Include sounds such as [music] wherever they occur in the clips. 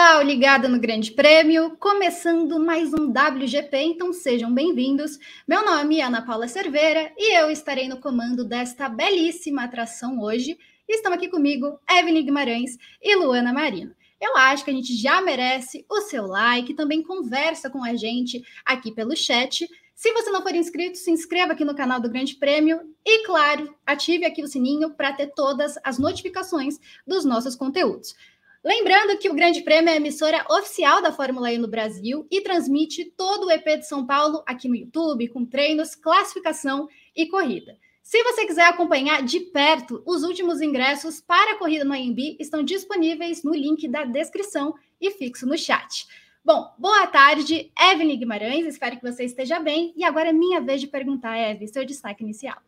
pessoal, ligado no Grande Prêmio, começando mais um WGP, então sejam bem-vindos. Meu nome é Ana Paula Cerveira e eu estarei no comando desta belíssima atração hoje. Estão aqui comigo Evelyn Guimarães e Luana Marino. Eu acho que a gente já merece o seu like, também conversa com a gente aqui pelo chat. Se você não for inscrito, se inscreva aqui no canal do Grande Prêmio e, claro, ative aqui o sininho para ter todas as notificações dos nossos conteúdos. Lembrando que o Grande Prêmio é a emissora oficial da Fórmula E no Brasil e transmite todo o EP de São Paulo aqui no YouTube, com treinos, classificação e corrida. Se você quiser acompanhar de perto, os últimos ingressos para a corrida no AMB estão disponíveis no link da descrição e fixo no chat. Bom, boa tarde, Evelyn Guimarães, espero que você esteja bem. E agora é minha vez de perguntar, Eve, seu destaque inicial.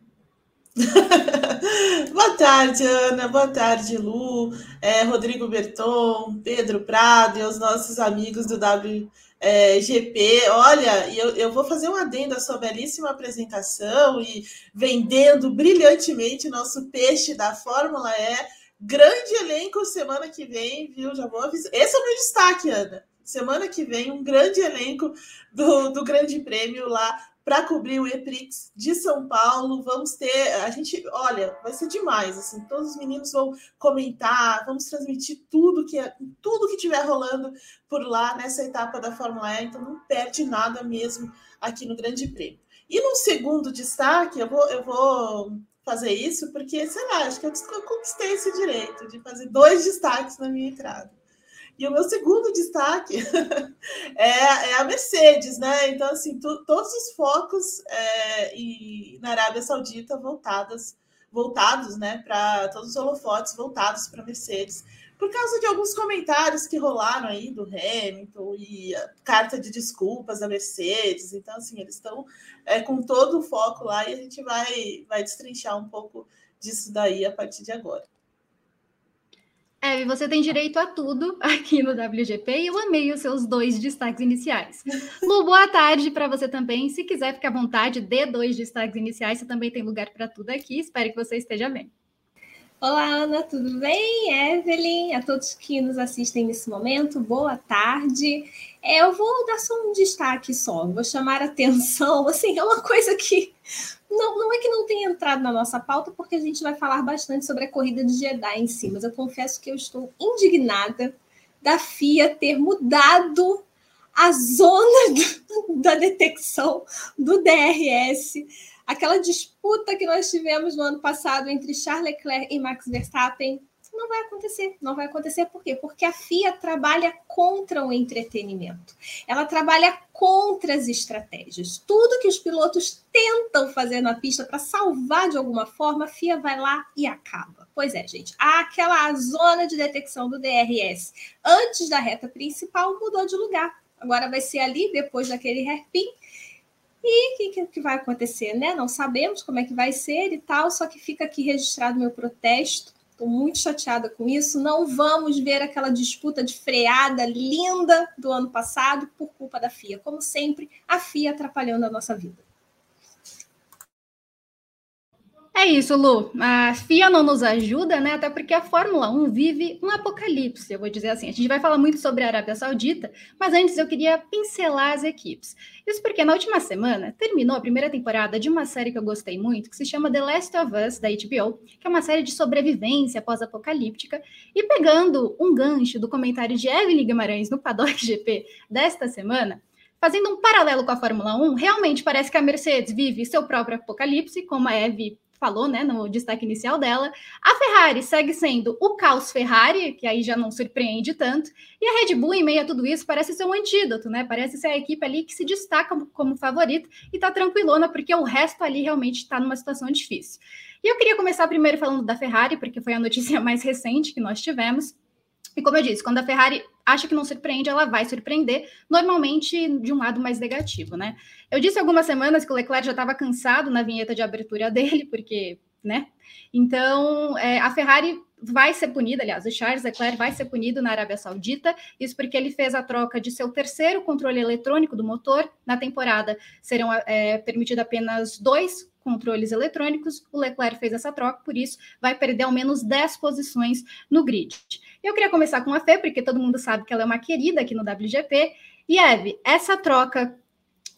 [laughs] Boa tarde, Ana. Boa tarde, Lu, é, Rodrigo Berton, Pedro Prado e os nossos amigos do WGP. Olha, eu, eu vou fazer um adendo à sua belíssima apresentação e vendendo brilhantemente nosso peixe da Fórmula E. Grande elenco semana que vem, viu? Já vou avisar. Esse é o meu destaque, Ana. Semana que vem, um grande elenco do, do Grande Prêmio lá para cobrir o EPRIX de São Paulo. Vamos ter, a gente, olha, vai ser demais, assim, todos os meninos vão comentar, vamos transmitir tudo que é, tudo que tiver rolando por lá nessa etapa da Fórmula E, então não perde nada mesmo aqui no Grande Prêmio. E no segundo destaque, eu vou, eu vou fazer isso porque, sei lá, acho que eu conquistei esse direito de fazer dois destaques na minha entrada. E o meu segundo destaque [laughs] é, é, a Mercedes, né? Então, assim, tu, todos os focos é, e, na Arábia Saudita voltadas, voltados, né, para todos os holofotes voltados para a Mercedes, por causa de alguns comentários que rolaram aí do Hamilton e a carta de desculpas da Mercedes. Então, assim, eles estão é, com todo o foco lá e a gente vai, vai destrinchar um pouco disso daí a partir de agora. Eve, você tem direito a tudo [laughs] aqui no WGP e eu amei os seus dois destaques iniciais. Lu, boa tarde para você também. Se quiser ficar à vontade, dê dois destaques iniciais, você também tem lugar para tudo aqui. Espero que você esteja bem. Olá, Ana, tudo bem? Evelyn, a todos que nos assistem nesse momento, boa tarde. É, eu vou dar só um destaque só, vou chamar a atenção, [laughs] assim, é uma coisa que não, não é que não tenha entrado na nossa pauta, porque a gente vai falar bastante sobre a corrida de Jeddah em si, mas eu confesso que eu estou indignada da FIA ter mudado a zona [laughs] do, da detecção do DRS. Aquela disputa que nós tivemos no ano passado entre Charles Leclerc e Max Verstappen não vai acontecer. Não vai acontecer por quê? Porque a FIA trabalha contra o entretenimento. Ela trabalha contra as estratégias. Tudo que os pilotos tentam fazer na pista para salvar de alguma forma, a FIA vai lá e acaba. Pois é, gente. Aquela zona de detecção do DRS antes da reta principal mudou de lugar. Agora vai ser ali, depois daquele hairpin. E o que, que, vai acontecer, né? Não sabemos como é que vai ser e tal, só que fica aqui registrado meu protesto Estou muito chateada com isso. Não vamos ver aquela disputa de freada linda do ano passado por culpa da FIA. Como sempre, a FIA atrapalhando a nossa vida. É isso, Lu. A FIA não nos ajuda, né? Até porque a Fórmula 1 vive um apocalipse, eu vou dizer assim. A gente vai falar muito sobre a Arábia Saudita, mas antes eu queria pincelar as equipes. Isso porque na última semana terminou a primeira temporada de uma série que eu gostei muito, que se chama The Last of Us, da HBO, que é uma série de sobrevivência pós-apocalíptica. E pegando um gancho do comentário de Evelyn Guimarães no Paddock [laughs] GP desta semana, fazendo um paralelo com a Fórmula 1, realmente parece que a Mercedes vive seu próprio apocalipse, como a Eve falou, né, no destaque inicial dela. A Ferrari segue sendo o caos Ferrari, que aí já não surpreende tanto, e a Red Bull, em meio a tudo isso, parece ser um antídoto, né? Parece ser a equipe ali que se destaca como favorita e tá tranquilona, porque o resto ali realmente está numa situação difícil. E eu queria começar primeiro falando da Ferrari, porque foi a notícia [laughs] mais recente que nós tivemos. E como eu disse, quando a Ferrari acha que não surpreende, ela vai surpreender, normalmente de um lado mais negativo, né? Eu disse algumas semanas que o Leclerc já estava cansado na vinheta de abertura [laughs] dele, porque, né? Então, é, a Ferrari vai ser punida, aliás, o Charles Leclerc vai ser punido na Arábia Saudita, isso porque ele fez a troca de seu terceiro controle eletrônico do motor. Na temporada serão é, permitidos apenas dois controles eletrônicos, o Leclerc fez essa troca, por isso vai perder ao menos 10 posições no grid. Eu queria começar com a Fê, porque todo mundo sabe que ela é uma querida aqui no WGP. E Eve, essa troca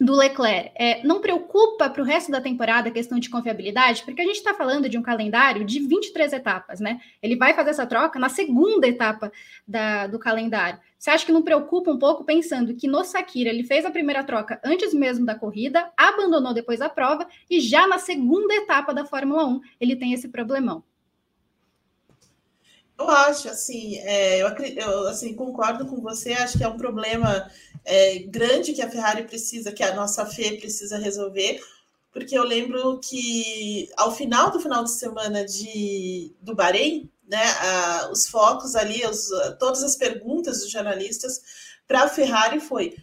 do Leclerc é, não preocupa para o resto da temporada a questão de confiabilidade, porque a gente está falando de um calendário de 23 etapas, né? Ele vai fazer essa troca na segunda etapa da, do calendário. Você acha que não preocupa um pouco pensando que no Sakira ele fez a primeira troca antes mesmo da corrida, abandonou depois a prova e já na segunda etapa da Fórmula 1 ele tem esse problemão? Eu acho, assim, é, eu, eu, assim, concordo com você, acho que é um problema é, grande que a Ferrari precisa, que a nossa FE precisa resolver, porque eu lembro que ao final do final de semana de, do Bahrein, né, a, os focos ali, os, todas as perguntas dos jornalistas para a Ferrari foi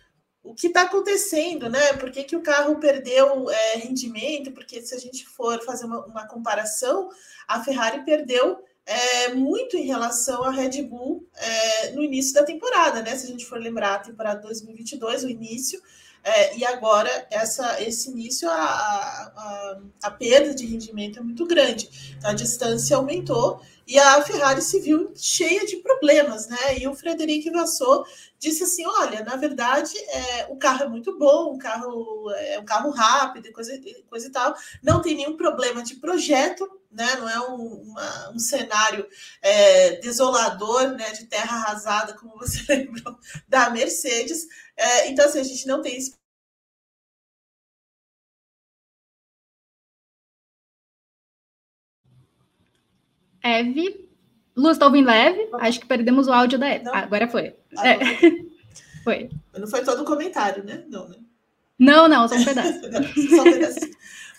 o que está acontecendo, né? Por que, que o carro perdeu é, rendimento? Porque se a gente for fazer uma, uma comparação, a Ferrari perdeu é, muito em relação à Red Bull é, no início da temporada, né? Se a gente for lembrar a temporada 2022, o início, é, e agora essa, esse início, a, a, a, perda de rendimento é muito grande. Então, a distância aumentou e a Ferrari se viu cheia de problemas, né? E o Frederic Vassou disse assim: olha, na verdade, é, o carro é muito bom, o carro é um carro rápido, coisa, coisa e tal, não tem nenhum problema de projeto, né? Não é um, uma, um cenário é, desolador, né? De terra arrasada, como você [laughs] lembrou da Mercedes. É, então, assim, a gente não tem esse Eve. Luz, tá ouvindo a Eve? Acho que perdemos o áudio da Eve. Ah, agora foi. Ah, é. [laughs] foi. Não foi todo o comentário, né? Não, né? Não, não, só um pedaço. [laughs] só um pedacinho.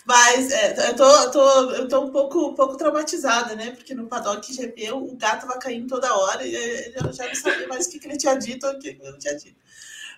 Mas é, eu, tô, eu, tô, eu tô um pouco, um pouco traumatizada, né? Porque no paddock GP o gato vai caindo toda hora e eu já não sabia mais o que, que ele tinha dito ou o que ele não tinha dito.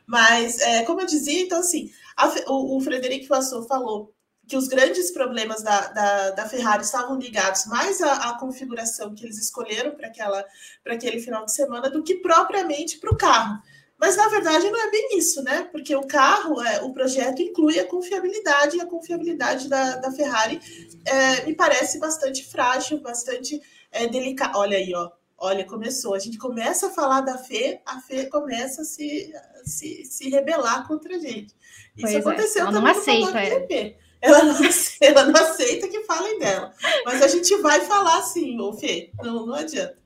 Mas, é, como eu dizia, então, assim, a, o, o Frederico Vassou falou que os grandes problemas da, da, da Ferrari estavam ligados mais à, à configuração que eles escolheram para aquele final de semana do que propriamente para o carro. Mas na verdade não é bem isso, né? Porque o carro, é, o projeto inclui a confiabilidade, e a confiabilidade da, da Ferrari é, me parece bastante frágil, bastante é, delicada. Olha aí, ó. Olha, começou. A gente começa a falar da Fê, a Fê começa a se, se, se rebelar contra a gente. Isso pois é, aconteceu é. Também não aceita, é. Ela não, ela não aceita que falem dela. Mas a gente vai falar sim, ô Fê. Não, não adianta.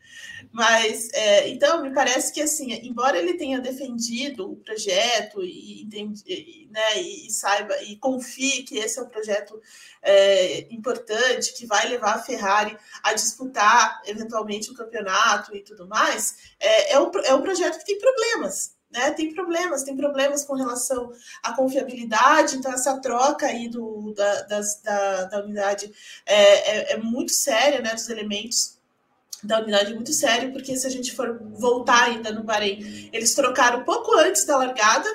Mas, é, então, me parece que, assim, embora ele tenha defendido o projeto e, e, né, e saiba e confie que esse é um projeto é, importante, que vai levar a Ferrari a disputar eventualmente o campeonato e tudo mais, é, é, um, é um projeto que tem problemas. Né, tem problemas, tem problemas com relação à confiabilidade, então essa troca aí do, da, das, da, da unidade é, é, é muito séria, né, dos elementos da unidade muito sério, porque se a gente for voltar ainda no Bahrein, eles trocaram pouco antes da largada,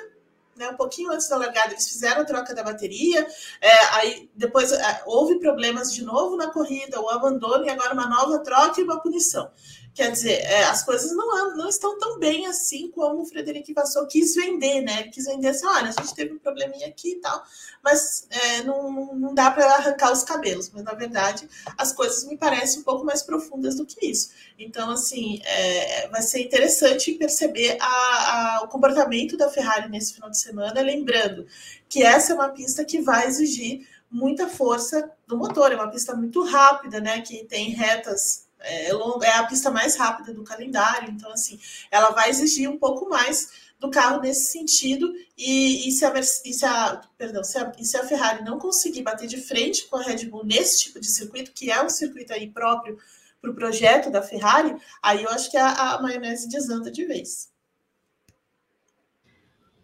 né, um pouquinho antes da largada, eles fizeram a troca da bateria, é, aí depois é, houve problemas de novo na corrida, o abandono e agora uma nova troca e uma punição. Quer dizer, é, as coisas não, não estão tão bem assim como o Frederico Vassou quis vender, né? Quis vender assim, olha, a gente teve um probleminha aqui e tal, mas é, não, não dá para arrancar os cabelos. Mas, na verdade, as coisas me parecem um pouco mais profundas do que isso. Então, assim, é, vai ser interessante perceber a, a, o comportamento da Ferrari nesse final de semana, lembrando que essa é uma pista que vai exigir muita força do motor, é uma pista muito rápida, né? Que tem retas é, longa, é a pista mais rápida do calendário, então assim, ela vai exigir um pouco mais do carro nesse sentido, e, e, se, a, e, se, a, perdão, se, a, se a Ferrari não conseguir bater de frente com a Red Bull nesse tipo de circuito, que é um circuito aí próprio para o projeto da Ferrari, aí eu acho que a, a maionese desanda de vez.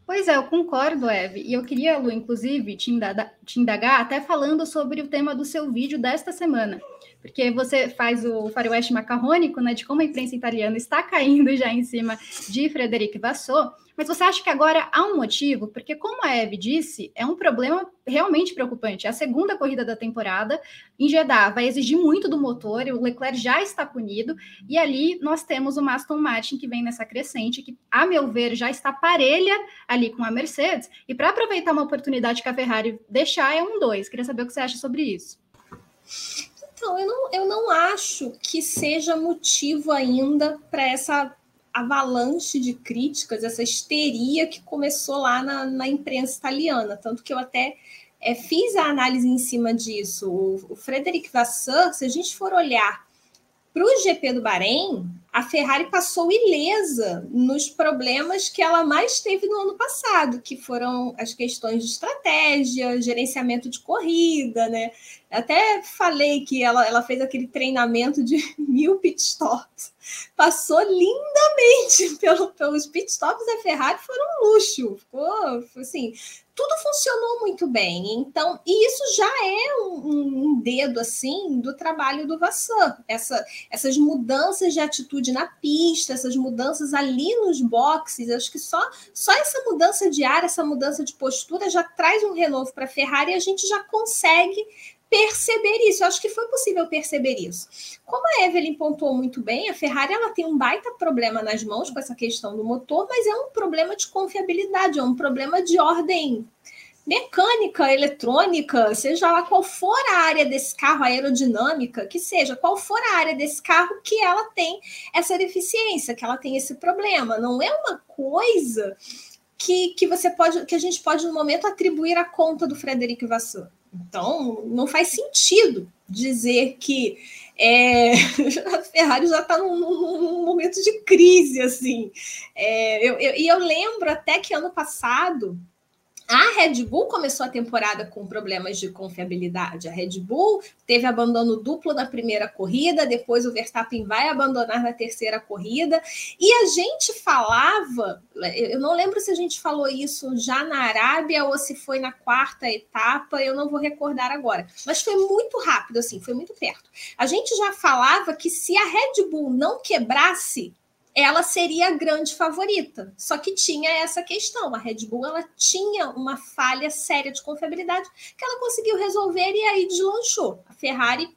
Pois é, eu concordo, Eve. E eu queria, Lu, inclusive, te indagar, te indagar até falando sobre o tema do seu vídeo desta semana porque você faz o faroeste macarrônico, né, de como a imprensa italiana está [laughs] caindo já em cima de Frederic Vassou, mas você acha que agora há um motivo? Porque, como a Eve disse, é um problema realmente preocupante. É a segunda corrida da temporada em Jeddah vai exigir muito do motor, o Leclerc já está punido, e ali nós temos o Aston Martin que vem nessa crescente, que, a meu ver, já está parelha ali com a Mercedes, e para aproveitar uma oportunidade que a Ferrari deixar, é um dois. Queria saber o que você acha sobre isso. Então, eu não, eu não acho que seja motivo ainda para essa avalanche de críticas, essa histeria que começou lá na, na imprensa italiana. Tanto que eu até é, fiz a análise em cima disso. O, o Frederic Vasseur, se a gente for olhar para o GP do Bahrein, a Ferrari passou ilesa nos problemas que ela mais teve no ano passado, que foram as questões de estratégia, gerenciamento de corrida, né? Até falei que ela, ela fez aquele treinamento de [laughs] mil pitstops. Passou lindamente [laughs] pelo, pelos pitstops da Ferrari, foram um luxo. Ficou assim, tudo funcionou muito bem. Então, e isso já é um, um dedo assim do trabalho do Vassan. Essa, essas mudanças de atitude na pista, essas mudanças ali nos boxes, acho que só, só essa mudança de ar, essa mudança de postura já traz um renovo para a Ferrari e a gente já consegue perceber isso. Eu acho que foi possível perceber isso. Como a Evelyn pontuou muito bem, a Ferrari ela tem um baita problema nas mãos com essa questão do motor, mas é um problema de confiabilidade, é um problema de ordem mecânica, eletrônica, seja lá qual for a área desse carro, aerodinâmica, que seja, qual for a área desse carro que ela tem essa deficiência, que ela tem esse problema. Não é uma coisa que, que você pode, que a gente pode no momento atribuir a conta do Frederico Vasseur. Então, não faz sentido dizer que é, [laughs] a Ferrari já está num, num, momento de crise, assim. É, eu, eu, e eu lembro até que ano passado a Red Bull começou a temporada com problemas de confiabilidade. A Red Bull teve abandono duplo na primeira corrida, depois o Verstappen vai abandonar na terceira corrida. E a gente falava, eu não lembro se a gente falou isso já na Arábia ou se foi na quarta etapa, eu não vou recordar agora. Mas foi muito rápido, assim, foi muito perto. A gente já falava que se a Red Bull não quebrasse, ela seria a grande favorita. Só que tinha essa questão, a Red Bull ela tinha uma falha séria de confiabilidade que ela conseguiu resolver e aí deslanchou. A Ferrari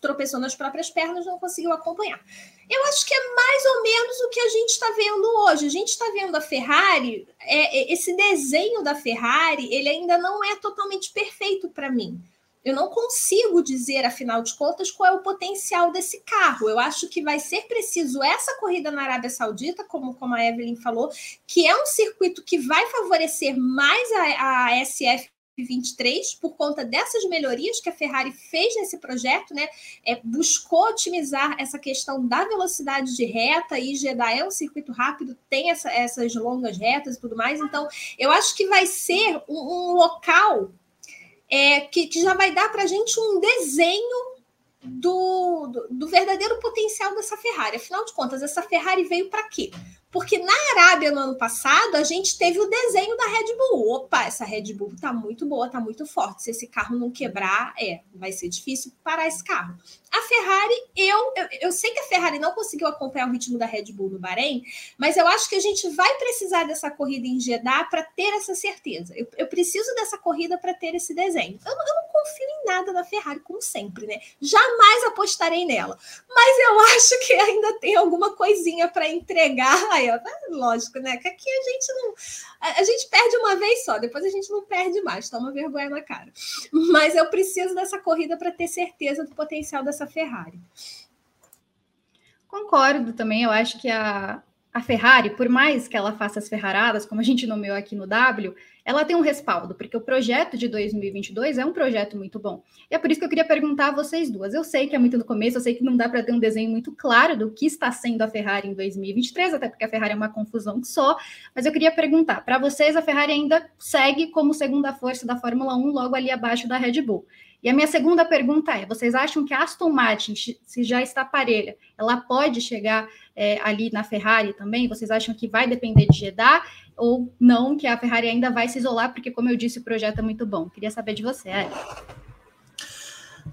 tropeçou nas próprias pernas, não conseguiu acompanhar. Eu acho que é mais ou menos o que a gente está vendo hoje. A gente está vendo a Ferrari, é, é, esse desenho da Ferrari, ele ainda não é totalmente perfeito para mim eu não consigo dizer, afinal de contas, qual é o potencial desse carro. Eu acho que vai ser preciso essa corrida na Arábia Saudita, como, como a Evelyn falou, que é um circuito que vai favorecer mais a, a SF 23 por conta dessas melhorias que a Ferrari fez nesse projeto, né? É, buscou otimizar essa questão da velocidade de reta e Jeddah é um circuito rápido, tem essa, essas longas retas e tudo mais. Então, eu acho que vai ser um, um local é, que, que já vai dar para a gente um desenho do, do, do, verdadeiro potencial dessa Ferrari. Afinal de contas, essa Ferrari veio para quê? Porque na Arábia, no ano passado, a gente teve o desenho da Red Bull. Opa, essa Red Bull tá muito boa, tá muito forte. Se esse carro não quebrar, é, vai ser difícil parar esse carro. A Ferrari, eu, eu, eu sei que a Ferrari não conseguiu acompanhar o ritmo da Red Bull no Bahrein, mas eu acho que a gente vai precisar dessa corrida em Jeddah para ter essa certeza. Eu, eu preciso dessa corrida para ter esse desenho. Eu, eu não confio em nada da Ferrari, como sempre, né? Jamais apostarei nela. Mas eu [laughs] acho que ainda tem alguma coisinha para entregar tá lógico, né? Que aqui a gente não. A, gente perde uma vez só, depois a gente não perde mais, toma vergonha na cara. Mas eu preciso dessa corrida para ter certeza do potencial dessa Ferrari. Concordo também, eu acho que a, a Ferrari, por mais que ela faça as ferraradas, como a gente nomeou aqui no W, ela tem um respaldo, porque o projeto de 2022 é um projeto muito bom. E é por isso que eu queria perguntar a vocês duas. Eu sei que é muito no começo, eu sei que não dá para ter um desenho muito claro do que está sendo a Ferrari em 2023, até porque a Ferrari é uma confusão só, mas eu queria perguntar, para vocês a Ferrari ainda segue como segunda força da Fórmula 1, logo ali abaixo da Red Bull. E a minha segunda pergunta é: vocês acham que a Aston Martin, se já está parelha, ela pode chegar é, ali na Ferrari também? Vocês acham que vai depender de Jeddah ou não, que a Ferrari ainda vai se isolar? Porque, como eu disse, o projeto é muito bom. Queria saber de você, Eric.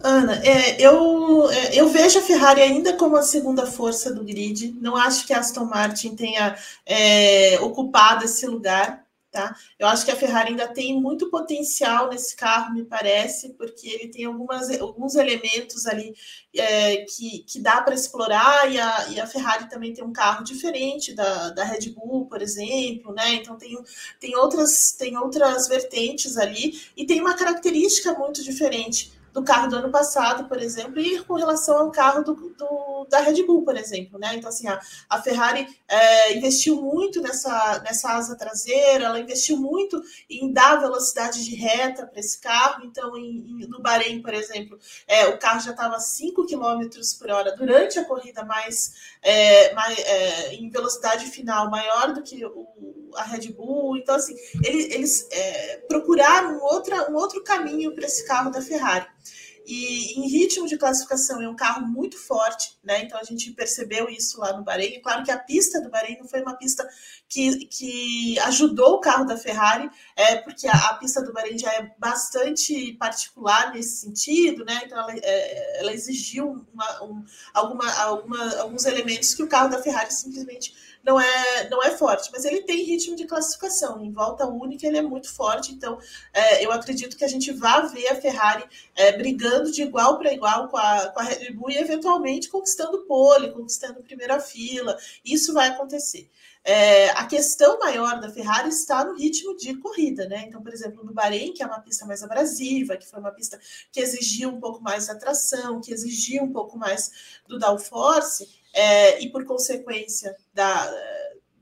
Ana, é, eu, é, eu vejo a Ferrari ainda como a segunda força do grid. Não acho que a Aston Martin tenha é, ocupado esse lugar. Tá? Eu acho que a Ferrari ainda tem muito potencial nesse carro, me parece, porque ele tem algumas, alguns elementos ali é, que, que dá para explorar, e a, e a Ferrari também tem um carro diferente da, da Red Bull, por exemplo, né? Então tem, tem, outras, tem outras vertentes ali, e tem uma característica muito diferente do carro do ano passado, por exemplo, e com relação ao carro do, do da Red Bull, por exemplo, né? Então, assim, a, a Ferrari é, investiu muito nessa, nessa asa traseira, ela investiu muito em dar velocidade de reta para esse carro. Então, em, em, no Bahrein, por exemplo, é, o carro já estava 5 km por hora durante a corrida, mais, é, mais é, em velocidade final maior do que o, a Red Bull. Então, assim, ele, eles é, procuraram outra, um outro caminho para esse carro da Ferrari. E em ritmo de classificação é um carro muito forte, né? Então a gente percebeu isso lá no Bahrein. Claro que a pista do Bahrein foi uma pista que, que ajudou o carro da Ferrari, é, porque a, a pista do Bahrein já é bastante particular nesse sentido, né? Então ela, é, ela exigiu uma, um, alguma, alguma, alguns elementos que o carro da Ferrari simplesmente não é, não é forte, mas ele tem ritmo de classificação. Em volta única, ele é muito forte. Então, é, eu acredito que a gente vá ver a Ferrari é, brigando de igual para igual com a, com a Red Bull e, eventualmente, conquistando pole, conquistando primeira fila. Isso vai acontecer. É, a questão maior da Ferrari está no ritmo de corrida, né? Então, por exemplo, no Bahrein, que é uma pista mais abrasiva, que foi uma pista que exigiu um pouco mais de atração, que exigiu um pouco mais do downforce, é, e por consequência da,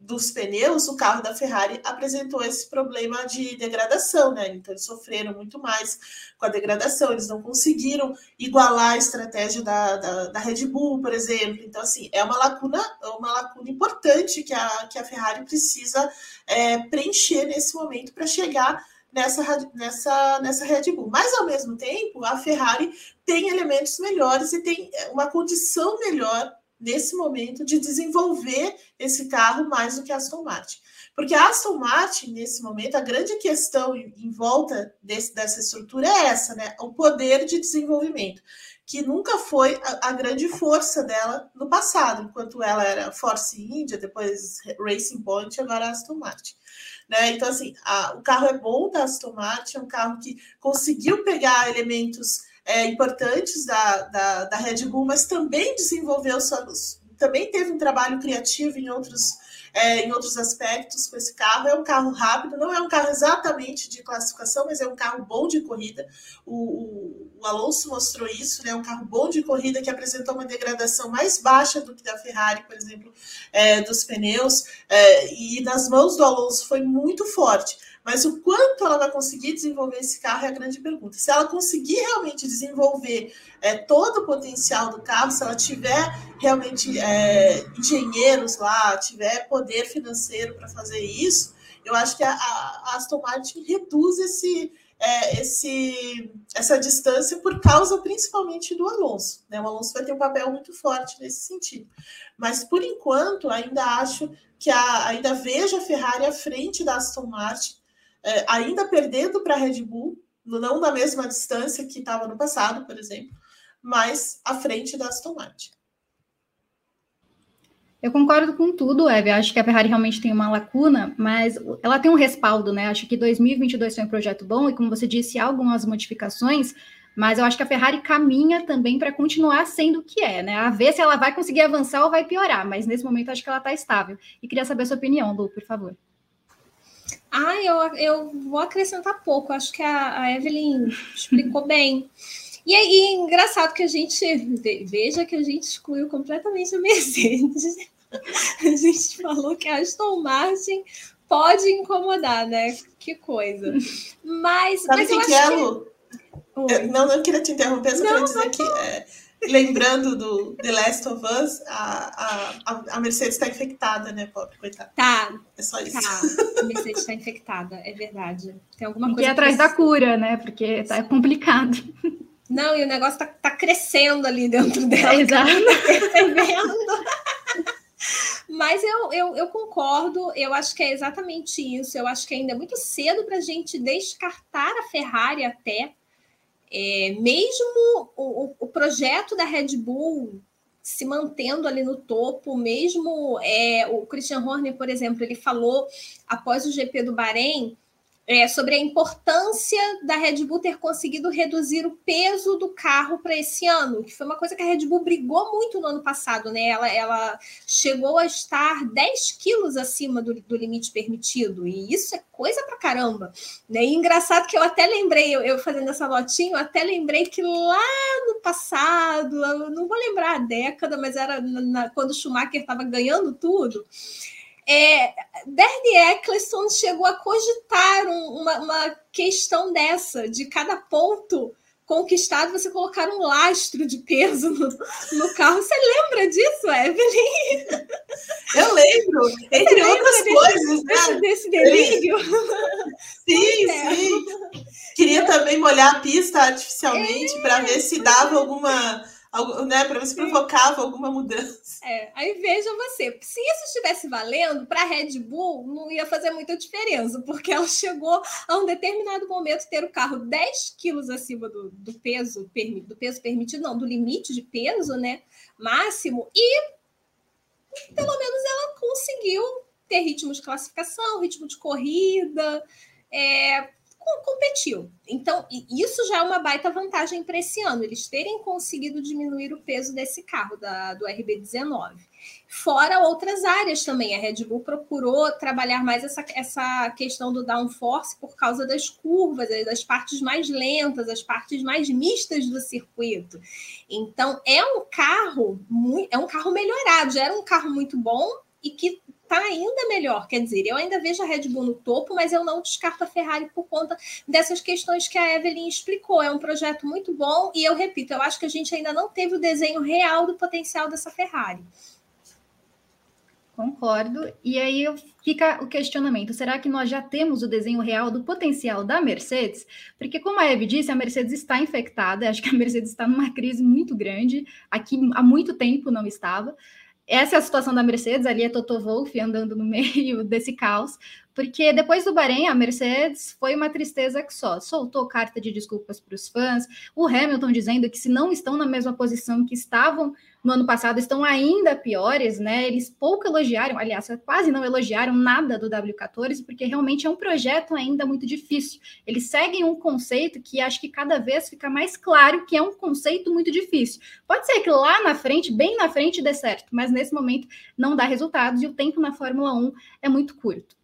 dos pneus, o carro da Ferrari apresentou esse problema de degradação, né? Então eles sofreram muito mais com a degradação, eles não conseguiram igualar a estratégia da, da, da Red Bull, por exemplo. Então, assim, é uma lacuna, uma lacuna importante que a, que a Ferrari precisa é, preencher nesse momento para chegar nessa, nessa, nessa Red Bull. Mas, ao mesmo tempo, a Ferrari tem elementos melhores e tem uma condição melhor nesse momento de desenvolver esse carro mais do que a Aston Martin. Porque a Aston Martin, nesse momento, a grande questão em volta desse, dessa estrutura é essa, né? O poder de desenvolvimento, que nunca foi a, a grande força dela no passado, enquanto ela era Force India, depois Racing Point, agora Aston Martin. Né? Então, assim, a, o carro é bom da Aston Martin, é um carro que conseguiu pegar elementos é, importantes da, da, da, Red Bull, mas também desenvolveu também teve um trabalho criativo em outros, é, em outros aspectos com esse carro. É um carro rápido, não é um carro exatamente de classificação, mas é um carro bom de corrida. O, o, o Alonso mostrou isso, né? É um carro bom de corrida que apresentou uma degradação mais baixa do que da Ferrari, por exemplo, é, dos pneus, é, e nas mãos do Alonso foi muito forte. Mas o quanto ela vai conseguir desenvolver esse carro é a grande pergunta. Se ela conseguir realmente desenvolver é, todo o potencial do carro, se ela tiver realmente é, engenheiros lá, tiver poder financeiro para fazer isso, eu acho que a, a Aston Martin reduz esse, é, esse, essa distância por causa principalmente do Alonso. Né? O Alonso vai ter um papel muito forte nesse sentido. Mas por enquanto, ainda acho que a, ainda vejo a Ferrari à frente da Aston Martin é, ainda perdendo para a Red Bull, não na mesma distância que estava no passado, por exemplo, mas à frente da Aston Martin. Eu concordo com tudo, Eve. Acho que a Ferrari realmente tem uma lacuna, mas ela tem um respaldo, né? Acho que 2022 foi um projeto bom e, como você disse, há algumas modificações, mas eu acho que a Ferrari caminha também para continuar sendo o que é, né? A ver se ela vai conseguir avançar ou vai piorar, mas nesse momento acho que ela está estável. E queria saber a sua opinião, Lu, por favor. Ah, eu, eu vou acrescentar pouco. Acho que a, a Evelyn explicou [laughs] bem. E aí, é engraçado que a gente veja que a gente excluiu completamente a Mercedes. [laughs] A gente falou que a Aston Martin pode incomodar, né? Que coisa. Mas, Sabe mas eu que acho que... É, eu, não, não queria te interromper, só queria dizer que é, lembrando do The Last of Us, a, a, a Mercedes está infectada, né, pobre, coitada. Tá. É só isso. Tá, a Mercedes está infectada, é verdade. Tem alguma coisa. ir atrás da cura, né? Porque tá complicado. Não, e o negócio tá, tá crescendo ali dentro dela. É, exato. [laughs] Mas eu, eu, eu, concordo, eu acho que é exatamente isso. Eu acho que ainda é muito cedo para a gente descartar a Ferrari até É, mesmo o, o, projeto da Red Bull se mantendo ali no topo, mesmo é, o Christian Horner, por exemplo, ele falou após o GP do Bahrein é, sobre a importância da Red Bull ter conseguido reduzir o peso do carro para esse ano, que foi uma coisa que a Red Bull brigou muito no ano passado, né? Ela, ela chegou a estar 10 quilos acima do, do limite permitido, e isso é coisa para caramba. Né? E engraçado que eu até lembrei, eu, eu fazendo essa notinha, eu até lembrei que lá no passado, não vou lembrar a década, mas era na, na, quando o Schumacher estava ganhando tudo é, Bernie Eccleston chegou a cogitar um, uma, uma questão dessa, de cada ponto conquistado, você colocar um lastro de peso no, no carro. Você lembra disso, Evelyn? Eu lembro, entre outras desse, coisas. Né? Desse delírio? Sim, é. sim. Queria também molhar a pista artificialmente é, para ver se dava alguma né, para ver se provocava alguma mudança. É, aí veja você, se isso estivesse valendo, para a Red Bull não ia fazer muita diferença, porque ela chegou a um determinado momento ter o carro 10 quilos acima do, do peso do peso permitido, não, do limite de peso, né, máximo, e pelo menos ela conseguiu ter ritmo de classificação, ritmo de corrida, é, competiu. Então, isso já é uma baita vantagem para esse ano, eles terem conseguido diminuir o peso desse carro da, do RB19. Fora outras áreas também, a Red Bull procurou trabalhar mais essa, essa questão do downforce por causa das curvas, das partes mais lentas, as partes mais mistas do circuito. Então, é um carro, é um carro melhorado, já era um carro muito bom e que está ainda melhor. Quer dizer, eu ainda vejo a Red Bull no topo, mas eu não descarto a Ferrari por conta dessas questões que a Evelyn explicou. É um projeto muito bom e eu repito, eu acho que a gente ainda não teve o desenho real do potencial dessa Ferrari. Concordo. E aí fica o questionamento: será que nós já temos o desenho real do potencial da Mercedes? Porque, como a Eve disse, a Mercedes está infectada. Acho que a Mercedes está numa crise muito grande. Aqui há muito tempo não estava essa é a situação da Mercedes, ali é Toto Wolff andando no [laughs] meio desse caos, porque depois do Bahrein, a Mercedes foi uma tristeza que só. Soltou carta de desculpas para os fãs, o Hamilton dizendo que se não estão na mesma posição que estavam no ano passado estão ainda piores, né? Eles pouco elogiaram, aliás, quase não elogiaram nada do W14, porque realmente é um projeto ainda muito difícil. Eles seguem um conceito que acho que cada vez fica mais claro que é um conceito muito difícil. Pode ser que lá na frente, bem na frente, dê certo, mas nesse momento não dá resultados e o tempo na Fórmula 1 é muito curto.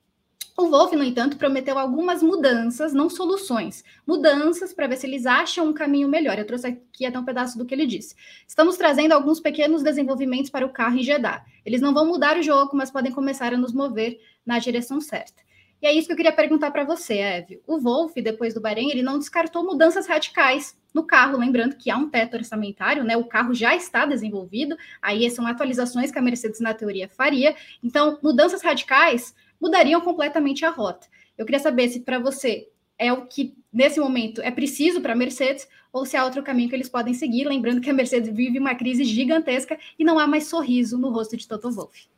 O Wolff, no entanto, prometeu algumas mudanças, não soluções, mudanças para ver se eles acham um caminho melhor. Eu trouxe aqui até um pedaço do que ele disse. Estamos trazendo alguns pequenos desenvolvimentos para o carro em Jeddah. Eles não vão mudar o jogo, mas podem começar a nos mover na direção certa. E é isso que eu queria perguntar para você, Eve. O Wolff, depois do Bahrein, ele não descartou mudanças radicais no carro, lembrando que há um teto orçamentário, né? O carro já está desenvolvido, aí são atualizações que a Mercedes, na teoria, faria. Então, mudanças radicais mudariam completamente a rota. Eu queria saber se para você é o que nesse momento é preciso para a Mercedes ou se há outro caminho que eles podem seguir, lembrando que a Mercedes vive uma crise gigantesca e não há mais sorriso no rosto de Toto Wolff.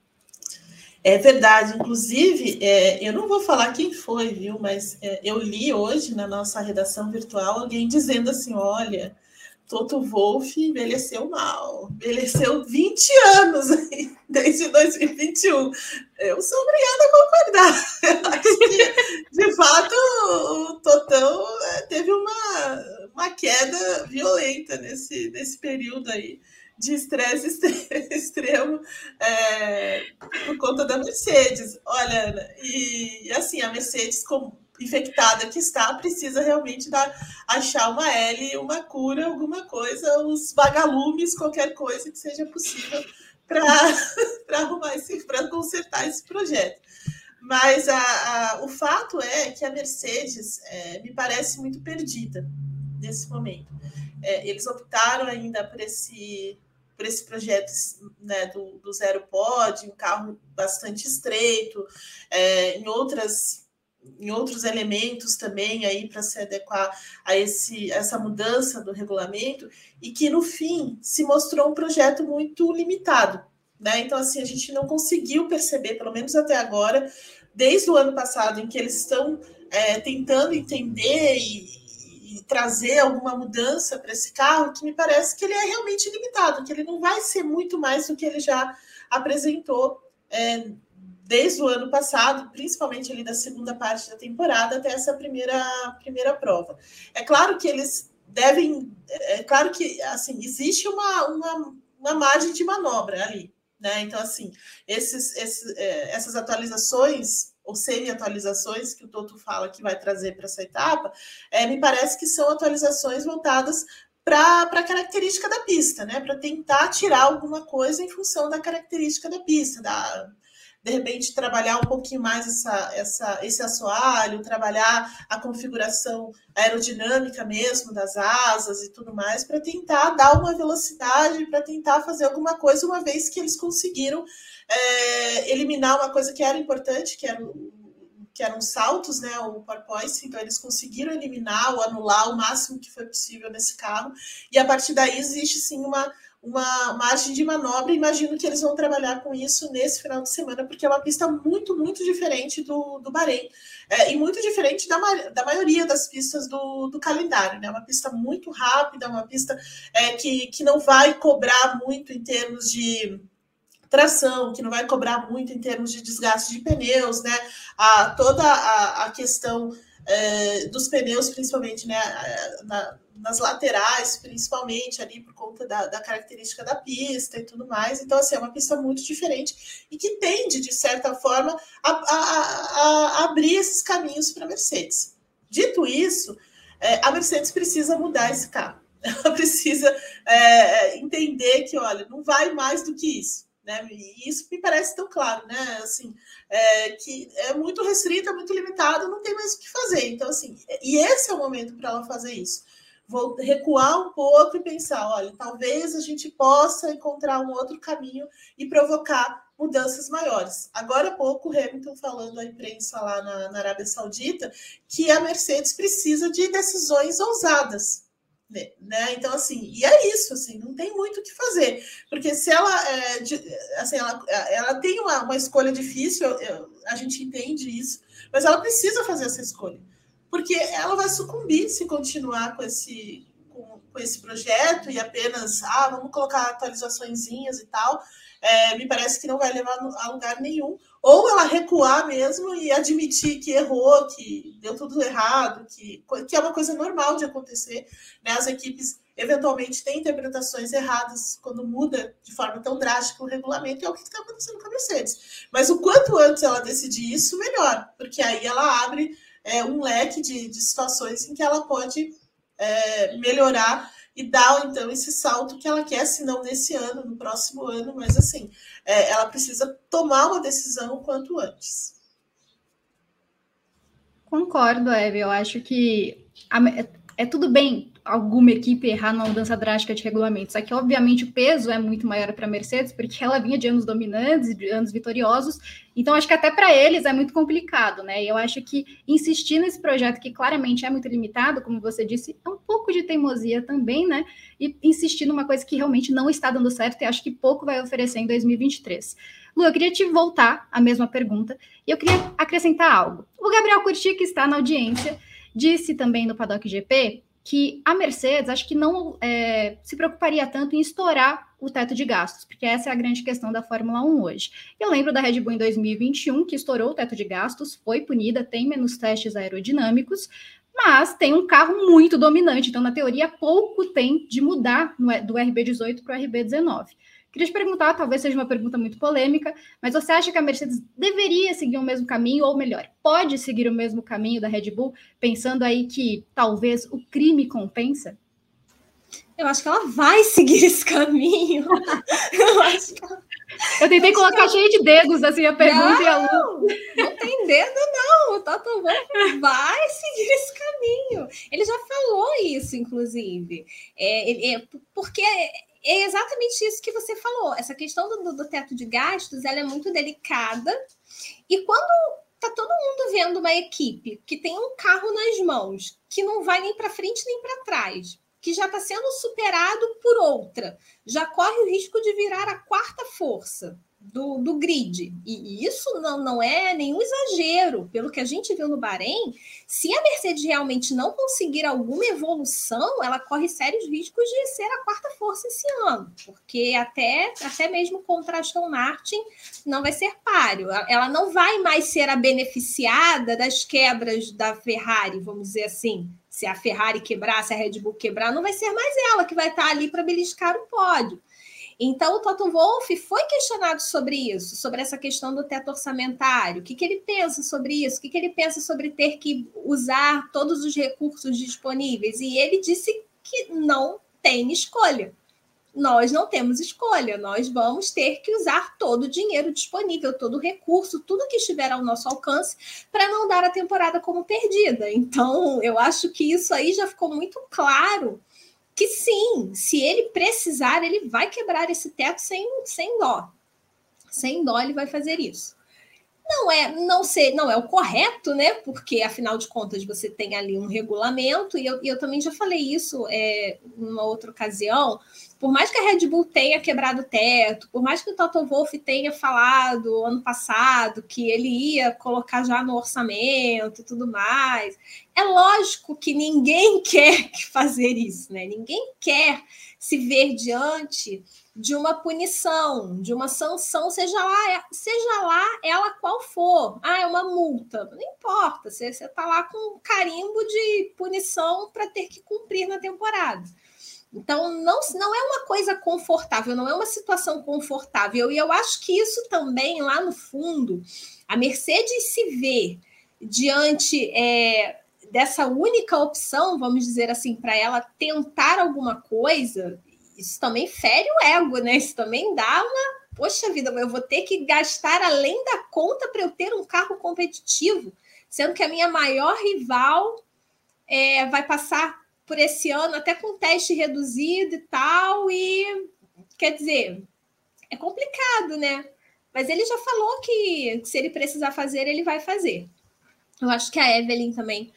É verdade, inclusive, é, eu não vou falar quem foi, viu, mas é, eu li hoje na nossa redação virtual alguém dizendo assim: olha, Toto Wolff envelheceu mal, envelheceu 20 anos desde 2021. Eu sou obrigada a concordar. Acho que, de fato, o Totão é, teve uma, uma queda violenta nesse, nesse período aí de estresse [laughs] extremo é, por conta da Mercedes. Olha, Ana, e assim, a Mercedes, como infectada que está, precisa realmente dar, achar uma L, uma cura, alguma coisa, os vagalumes, qualquer coisa que seja possível para [laughs] arrumar esse, para consertar esse projeto. Mas a, a, o fato é que a Mercedes é, me parece muito perdida nesse momento. É, eles optaram ainda por esse por esse projeto né, do, do zero pod, um carro bastante estreito, é, em outras em outros elementos também aí para se adequar a esse, essa mudança do regulamento e que no fim se mostrou um projeto muito limitado, né? Então assim a gente não conseguiu perceber, pelo menos até agora, desde o ano passado em que eles estão é, tentando entender e, e trazer alguma mudança para esse carro que me parece que ele é realmente limitado, que ele não vai ser muito mais do que ele já apresentou é, desde o ano passado, principalmente ali da segunda parte da temporada até essa primeira, primeira prova. É claro que eles devem, é claro que assim existe uma, uma, uma margem de manobra ali, né? Então assim esses, esses é, essas atualizações ou semi-atualizações que o Toto fala que vai trazer para essa etapa, é, me parece que são atualizações voltadas para a característica da pista, né? Para tentar tirar alguma coisa em função da característica da pista, da, de repente trabalhar um pouquinho mais essa, essa, esse assoalho, trabalhar a configuração aerodinâmica mesmo das asas e tudo mais, para tentar dar uma velocidade, para tentar fazer alguma coisa, uma vez que eles conseguiram é, eliminar uma coisa que era importante, que era o que eram saltos, né, o porpoise, então eles conseguiram eliminar ou anular o máximo que foi possível nesse carro, e a partir daí existe sim uma, uma margem de manobra, imagino que eles vão trabalhar com isso nesse final de semana, porque é uma pista muito, muito diferente do, do Bahrein, é, e muito diferente da, da maioria das pistas do, do calendário, né, uma pista muito rápida, uma pista é, que, que não vai cobrar muito em termos de tração, que não vai cobrar muito em termos de desgaste de pneus, né? A, toda a, a questão é, dos pneus, principalmente, né? Na, nas laterais, principalmente ali por conta da, da, característica da pista e tudo mais. Então, assim, é uma pista muito diferente e que tende, de certa forma, a, a, a abrir esses caminhos para a Mercedes. Dito isso, é, a Mercedes precisa mudar esse carro. [laughs] Ela precisa é, entender que, olha, não vai mais do que isso. Né? E isso me parece tão claro, né? Assim, é, que é muito restrita, muito limitado, não tem mais o que fazer. Então, assim, e esse é o momento para ela fazer isso. Vou recuar um pouco e pensar: olha, talvez a gente possa encontrar um outro caminho e provocar mudanças maiores. Agora há pouco, o Hamilton falando à imprensa lá na, na Arábia Saudita que a Mercedes precisa de decisões ousadas né? Então, assim, e é isso, assim, não tem muito o que fazer, porque se ela, é, de, assim, ela, ela tem uma, uma escolha difícil, eu, a gente entende isso, mas ela precisa fazer essa escolha, porque ela vai sucumbir se continuar com esse, com, com esse projeto e apenas, ah, vamos colocar atualizações e tal, é, me parece que não vai levar a lugar nenhum, ou ela recuar mesmo e admitir que errou, que deu tudo errado, que, que é uma coisa normal de acontecer. Né? As equipes eventualmente têm interpretações erradas quando muda de forma tão drástica o regulamento, é o que está acontecendo com a Mercedes. Mas o quanto antes ela decidir isso, melhor, porque aí ela abre é, um leque de, de situações em que ela pode é, melhorar e dar então esse salto que ela quer, se não nesse ano, no próximo ano, mas assim, é, ela precisa tomar uma decisão o quanto antes. Concordo, Eve. Eu acho que a, é tudo bem alguma equipe errar numa mudança drástica de regulamento. Só que, obviamente, o peso é muito maior para a Mercedes, porque ela vinha de anos dominantes, de anos vitoriosos. Então, acho que até para eles é muito complicado, né? E eu acho que insistir nesse projeto, que claramente é muito limitado, como você disse, é um pouco de teimosia também, né? E insistir numa coisa que realmente não está dando certo e acho que pouco vai oferecer em 2023. Lu, eu queria te voltar a mesma pergunta e eu queria acrescentar algo. O Gabriel Curti, que está na audiência, disse também no Paddock GP que a Mercedes acho que não é, se preocuparia tanto em estourar o teto de gastos, porque essa é a grande questão da Fórmula 1 hoje. Eu lembro da Red Bull em 2021, que estourou o teto de gastos, foi punida, tem menos testes aerodinâmicos, mas tem um carro muito dominante, então, na teoria, pouco tem de mudar do RB18 para o RB19. Queria te perguntar, talvez seja uma pergunta muito polêmica, mas você acha que a Mercedes deveria seguir o mesmo caminho, ou melhor, pode seguir o mesmo caminho da Red Bull, pensando aí que talvez o crime compensa? Eu acho que ela vai [laughs] seguir esse caminho. Eu acho que ela... Eu tentei eu colocar cheio de dedos assim a pergunta não, e a Lu. Não tem dedo, não. O Toto Wolff vai seguir esse caminho. Ele já falou isso, inclusive. É, é, porque é exatamente isso que você falou. Essa questão do, do teto de gastos ela é muito delicada. E quando tá todo mundo vendo uma equipe que tem um carro nas mãos, que não vai nem para frente nem para trás, que já está sendo superado por outra, já corre o risco de virar a quarta força, do, do grid. E isso não, não é nenhum exagero. Pelo que a gente viu no Bahrein, se a Mercedes realmente não conseguir alguma evolução, ela corre sérios riscos de ser a quarta força esse ano, porque até, até mesmo contra a Aston Martin não vai ser páreo. Ela não vai mais ser a beneficiada das quebras da Ferrari, vamos dizer assim. Se a Ferrari quebrar, se a Red Bull quebrar, não vai ser mais ela que vai estar ali para beliscar o pódio. Então, o Toto Wolff foi questionado sobre isso, sobre essa questão do teto orçamentário. O que, que ele pensa sobre isso? O que, que ele pensa sobre ter que usar todos os recursos disponíveis? E ele disse que não tem escolha. Nós não temos escolha, nós vamos ter que usar todo o dinheiro disponível, todo o recurso, tudo que estiver ao nosso alcance, para não dar a temporada como perdida. Então, eu acho que isso aí já ficou muito claro que sim, se ele precisar, ele vai quebrar esse teto sem, sem dó. Sem dó, ele vai fazer isso. Não é, não sei, não é o correto, né? Porque afinal de contas você tem ali um regulamento, e eu, eu também já falei isso é, numa outra ocasião. Por mais que a Red Bull tenha quebrado o teto, por mais que o Toto Wolff tenha falado ano passado que ele ia colocar já no orçamento e tudo mais, é lógico que ninguém [laughs] quer fazer isso, né? Ninguém quer se ver diante de uma punição, de uma sanção, seja lá, seja lá ela qual for. Ah, é uma multa. Não importa, você está lá com um carimbo de punição para ter que cumprir na temporada. Então, não, não é uma coisa confortável, não é uma situação confortável. E eu acho que isso também, lá no fundo, a Mercedes se vê diante é, dessa única opção, vamos dizer assim, para ela tentar alguma coisa, isso também fere o ego, né? Isso também dá uma. Poxa vida, eu vou ter que gastar além da conta para eu ter um carro competitivo, sendo que a minha maior rival é, vai passar por esse ano até com teste reduzido e tal, e quer dizer, é complicado, né? Mas ele já falou que se ele precisar fazer, ele vai fazer. Eu acho que a Evelyn também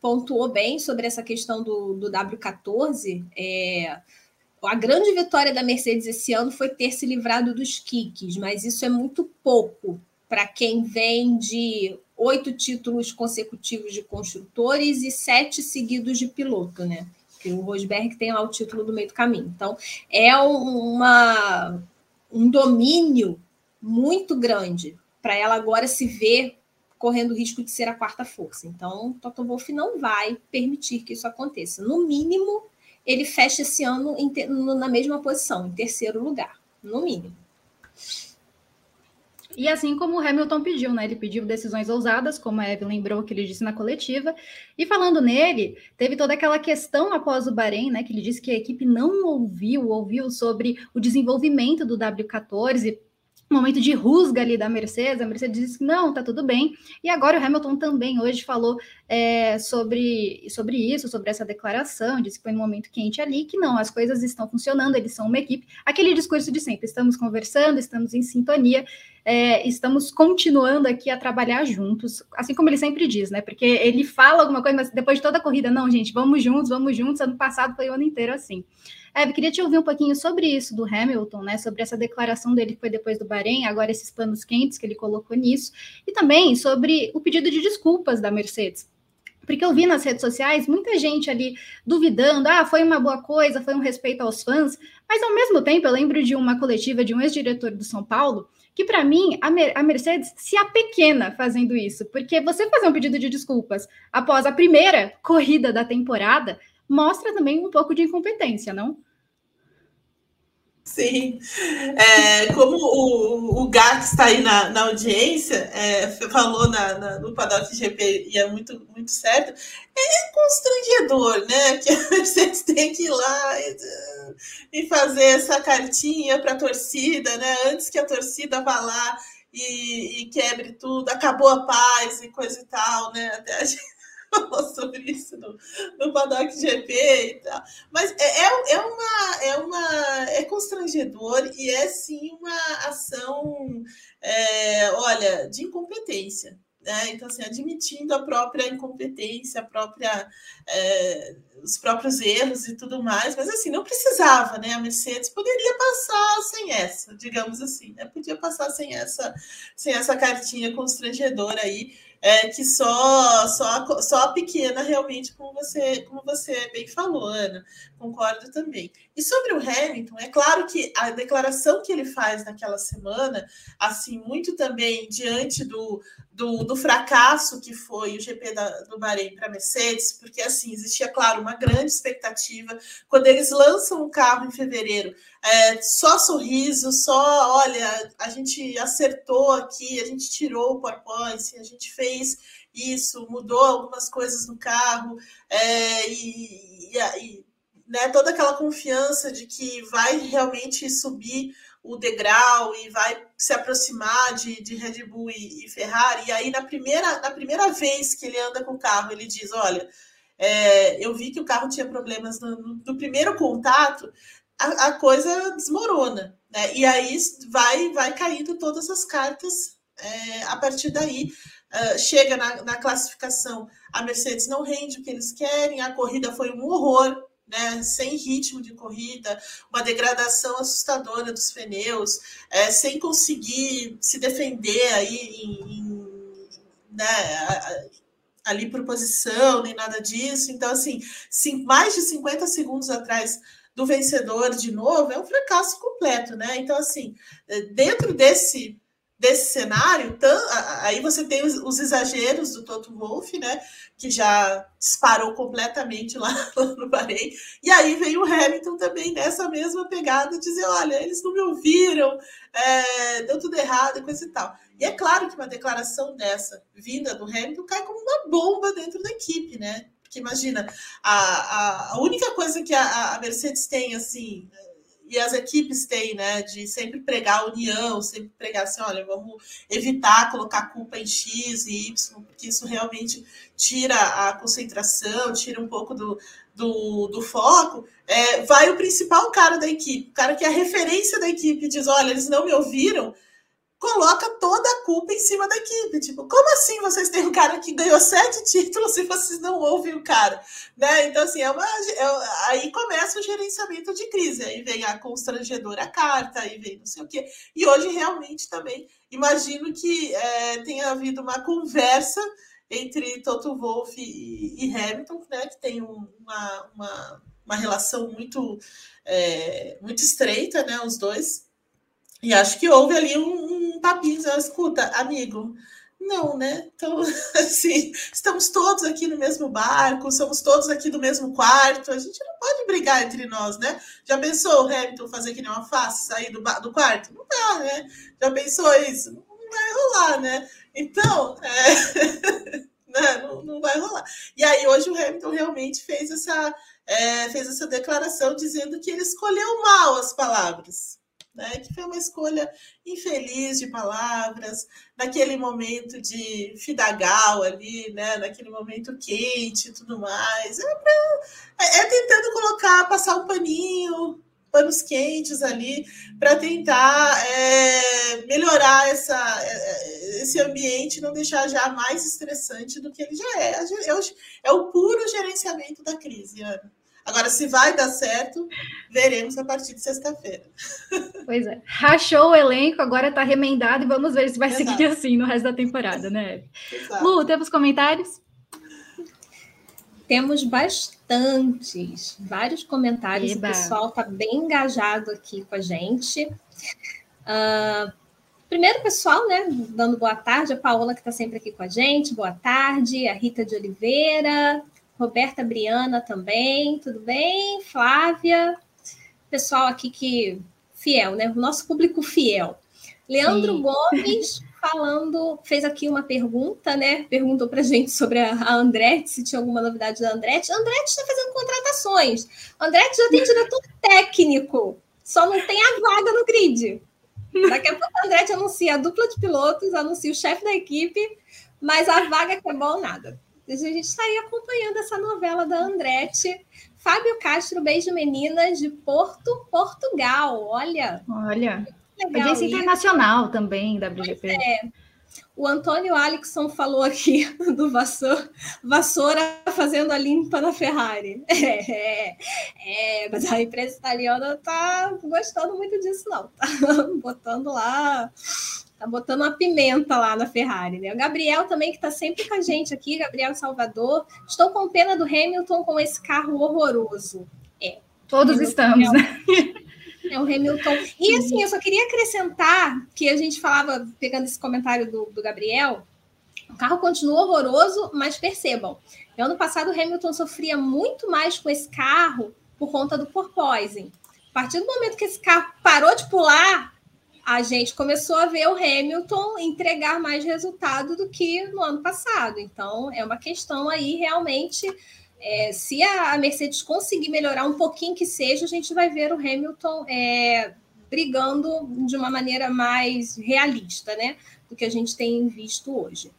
pontuou bem sobre essa questão do, do W14. É, a grande vitória da Mercedes esse ano foi ter se livrado dos kicks, mas isso é muito pouco para quem vem de oito títulos consecutivos de construtores e sete seguidos de piloto, né? Porque o Rosberg tem lá o título do meio do caminho. Então, é uma, um domínio muito grande para ela agora se ver correndo o risco de ser a quarta força. Então, Toto Wolff não vai permitir que isso aconteça. No mínimo, ele fecha esse ano na mesma posição, em terceiro lugar, no mínimo. E assim como o Hamilton pediu, né? Ele pediu decisões ousadas, como a Eve lembrou que ele disse na coletiva. E falando nele, teve toda aquela questão após o Bahrein, né? Que ele disse que a equipe não ouviu, ouviu sobre o desenvolvimento do W14 momento de rusga ali da Mercedes, a Mercedes disse que não, tá tudo bem. E agora o Hamilton também hoje falou é, sobre, sobre isso, sobre essa declaração, disse que foi um momento quente ali, que não, as coisas estão funcionando, eles são uma equipe. Aquele discurso de sempre, estamos conversando, estamos em sintonia, é, estamos continuando aqui a trabalhar juntos, assim como ele sempre diz, né? Porque ele fala alguma coisa, mas depois de toda a corrida, não, gente, vamos juntos, vamos juntos. Ano passado foi o ano inteiro assim. Eve, queria te ouvir um pouquinho sobre isso do Hamilton, né? Sobre essa declaração dele que foi depois do Bahrein, agora esses panos quentes que ele colocou nisso, e também sobre o pedido de desculpas da Mercedes. Porque eu vi nas redes sociais muita gente ali duvidando, ah, foi uma boa coisa, foi um respeito aos fãs, mas ao mesmo tempo eu lembro de uma coletiva de um ex-diretor do São Paulo que para mim a, Mer a, Mercedes se apequena fazendo isso, porque você fazer um pedido de desculpas após a primeira corrida da temporada mostra também um pouco de incompetência, não? Sim, é, como o, o Gato está aí na, na audiência, é, falou na, na, no Paddock GP e é muito, muito certo, é constrangedor, né? Que a Mercedes tem que ir lá e, e fazer essa cartinha para a torcida, né? Antes que a torcida vá lá e, e, quebre tudo, acabou a paz e coisa e tal, né? Até a gente falou sobre isso no, no Paddock GP e tal. Mas é, é, é, uma, é, uma, é constrangedor e é sim uma ação, é, olha, de incompetência. né? Então, assim, admitindo a própria incompetência, a própria, é, os próprios erros e tudo mais, mas assim, não precisava, né? A Mercedes poderia passar sem essa, digamos assim, né? Podia passar sem essa, sem essa cartinha constrangedora aí é, que só, só, só a pequena realmente, como você, como você bem falou, Ana, concordo também. E sobre o Hamilton, é claro que a declaração que ele faz naquela semana, assim, muito também diante do, do, do fracasso que foi o GP da, do Bahrein para Mercedes, porque assim, existia, claro, uma grande expectativa. Quando eles lançam o carro em fevereiro, é, só sorriso, só olha, a gente acertou aqui, a gente tirou o PowerPoint, a gente fez isso, mudou algumas coisas no carro, é, e, e, e né, toda aquela confiança de que vai realmente subir o degrau e vai se aproximar de, de Red Bull e, e, Ferrari. E aí, na primeira, na primeira vez que ele anda com o carro, ele diz: Olha, é, eu vi que o carro tinha problemas no, no, no primeiro contato, a, a, coisa desmorona. Né? E aí vai, vai caindo todas as cartas é, a partir daí. Uh, chega na, na classificação, a Mercedes não rende o que eles querem, a corrida foi um horror, né, sem ritmo de corrida, uma degradação assustadora dos pneus, é, sem conseguir se defender aí em, em, né, ali por posição, nem nada disso. Então, assim, sim, mais de 50 segundos atrás do vencedor de novo é um fracasso completo, né? Então, assim, dentro desse desse cenário, aí você tem os, os, exageros do Toto Wolff, né, que já disparou completamente lá, [laughs] lá, no Bahrein, e aí vem o Hamilton também nessa mesma pegada, dizer, olha, eles não me ouviram, é, deu tudo errado e coisa e tal. E é claro que uma declaração dessa, vinda do Hamilton, cai como uma bomba dentro da equipe, né, porque imagina, a, a, a única coisa que a, a Mercedes tem, assim, e as equipes têm, né, de sempre pregar a união, sempre pregar assim, olha, vamos evitar colocar culpa em X e Y, porque isso realmente tira a concentração, tira um pouco do, do, do foco, é, vai o principal cara da equipe, o cara que é a referência da equipe, diz, olha, eles não me ouviram, coloca toda a culpa em cima da equipe. Tipo, como assim vocês têm um cara que ganhou sete títulos e vocês não ouvem o cara? Né? Então, assim, é uma, é, aí começa o gerenciamento de crise. Aí vem a constrangedora carta, aí vem não sei o quê. E hoje, realmente, também, imagino que é, tenha havido uma conversa entre Toto Wolff e, e Hamilton, né, que tem um, uma, uma, uma relação muito, é, muito estreita, né, os dois. E acho que houve ali um, um papinho, escuta, amigo, não, né? Então, [laughs] assim, estamos todos aqui no mesmo barco, somos todos aqui do mesmo quarto, a gente não pode brigar entre nós, né? Já pensou o Hamilton fazer que nem uma face, sair do, do quarto? Não dá, né? Já pensou isso? Não vai rolar, né? Então, é... [laughs] né? Não, não vai rolar. E aí, hoje o Hamilton realmente fez essa, é, fez essa declaração dizendo que ele escolheu mal as palavras né? Que foi uma escolha infeliz de palavras, naquele momento de fidagal ali, né? Naquele momento quente e tudo mais. É, pra, é, é tentando colocar, passar um paninho, panos quentes ali, para tentar é, melhorar essa, é, esse ambiente, não deixar já mais estressante do que ele já é. É o, é o puro gerenciamento da crise, Ana. Agora, se vai dar certo, veremos a partir de sexta-feira. Pois é. Rachou o elenco, agora está remendado e vamos ver se vai Exato. seguir assim no resto da temporada, né? Exato. Lu, temos comentários? Temos bastantes, vários comentários. Eba. O pessoal está bem engajado aqui com a gente. Uh, primeiro, pessoal, né? Dando boa tarde, a Paola, que está sempre aqui com a gente, boa tarde, a Rita de Oliveira, Roberta Briana também, tudo bem? Flávia, pessoal aqui que fiel, né? O nosso público fiel. Leandro Sim. Gomes [laughs] falando, fez aqui uma pergunta, né? Perguntou para gente sobre a, a Andretti, se tinha alguma novidade da Andretti. Andretti está fazendo contratações. Andretti já tem diretor [laughs] técnico, só não tem a vaga no grid. Daqui a pouco a Andretti anuncia a dupla de pilotos, anuncia o chefe da equipe, mas a vaga que é bom, nada. A gente está aí acompanhando essa novela da Andretti. Fábio Castro, beijo meninas, de Porto, Portugal. Olha. Olha. Audiência internacional também, WGP. É. O Antônio Alexson falou aqui [laughs] do vassoura, vassoura fazendo a limpa na Ferrari. [laughs] É, é, é, mas a imprensa italiana tá gostando muito disso, não. Tá [laughs] botando lá, tá botando uma pimenta lá na Ferrari. Né? O Gabriel também, que está sempre com a gente aqui, Gabriel Salvador. Estou com pena do Hamilton com esse carro horroroso. É. Todos Hamilton estamos, é né? [laughs] É o Hamilton. E assim, eu só queria acrescentar que a gente falava, pegando esse comentário do, do Gabriel, o carro continua horroroso, mas percebam, no ano passado o Hamilton sofria muito mais com esse carro por conta do porpoising. A partir do momento que esse carro parou de pular, a gente começou a ver o Hamilton entregar mais resultado do que no ano passado. Então, é uma questão aí realmente é, se a Mercedes conseguir melhorar um pouquinho que seja, a gente vai ver o Hamilton é, brigando de uma maneira mais realista, né? Do que a gente tem visto hoje.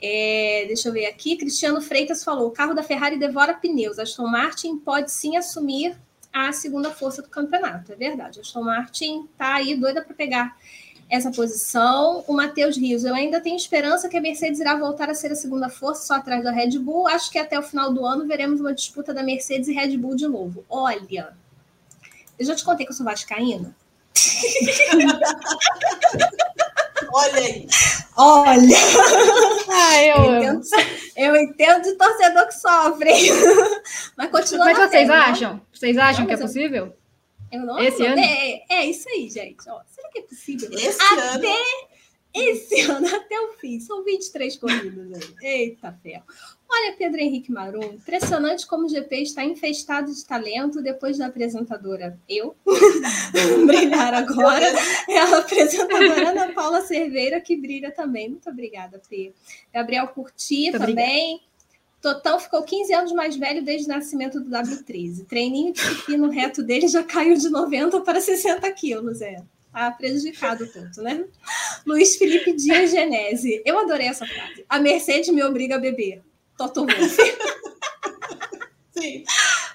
É, deixa eu ver aqui. Cristiano Freitas falou: o carro da Ferrari devora pneus. Aston Martin pode sim assumir a segunda força do campeonato. É verdade. Aston Martin tá aí doida para pegar essa posição. O Matheus Rios, eu ainda tenho esperança que a Mercedes irá voltar a ser a segunda força, só atrás da Red Bull. Acho que até o final do ano veremos uma disputa da Mercedes e Red Bull de novo. Olha, eu já te contei que eu sou vascaína. [laughs] Olha aí. Olha. Ah, eu, eu, entendo, eu entendo de torcedor que sofre. Mas continua. Mas vocês né? acham? Vocês acham não, que é possível? Eu não Esse ano? É, é, isso aí, gente. Ó, será que é possível? Esse até ano. Esse [laughs] ano, até o fim. São 23 corridas aí. Eita ferro. Olha, Pedro Henrique Marum, impressionante como o GP está infestado de talento depois da apresentadora. Eu? [laughs] Brilhar agora. É a apresentadora Ana Paula Cerveira, que brilha também. Muito obrigada, Fê. Gabriel Curti também. Totão ficou 15 anos mais velho desde o nascimento do W13. Treininho de no reto dele já caiu de 90 para 60 quilos. É, tá prejudicado tanto, né? Luiz Felipe Dias Genese. Eu adorei essa frase. A Mercedes me obriga a beber. Toto Wolff. [laughs] Sim.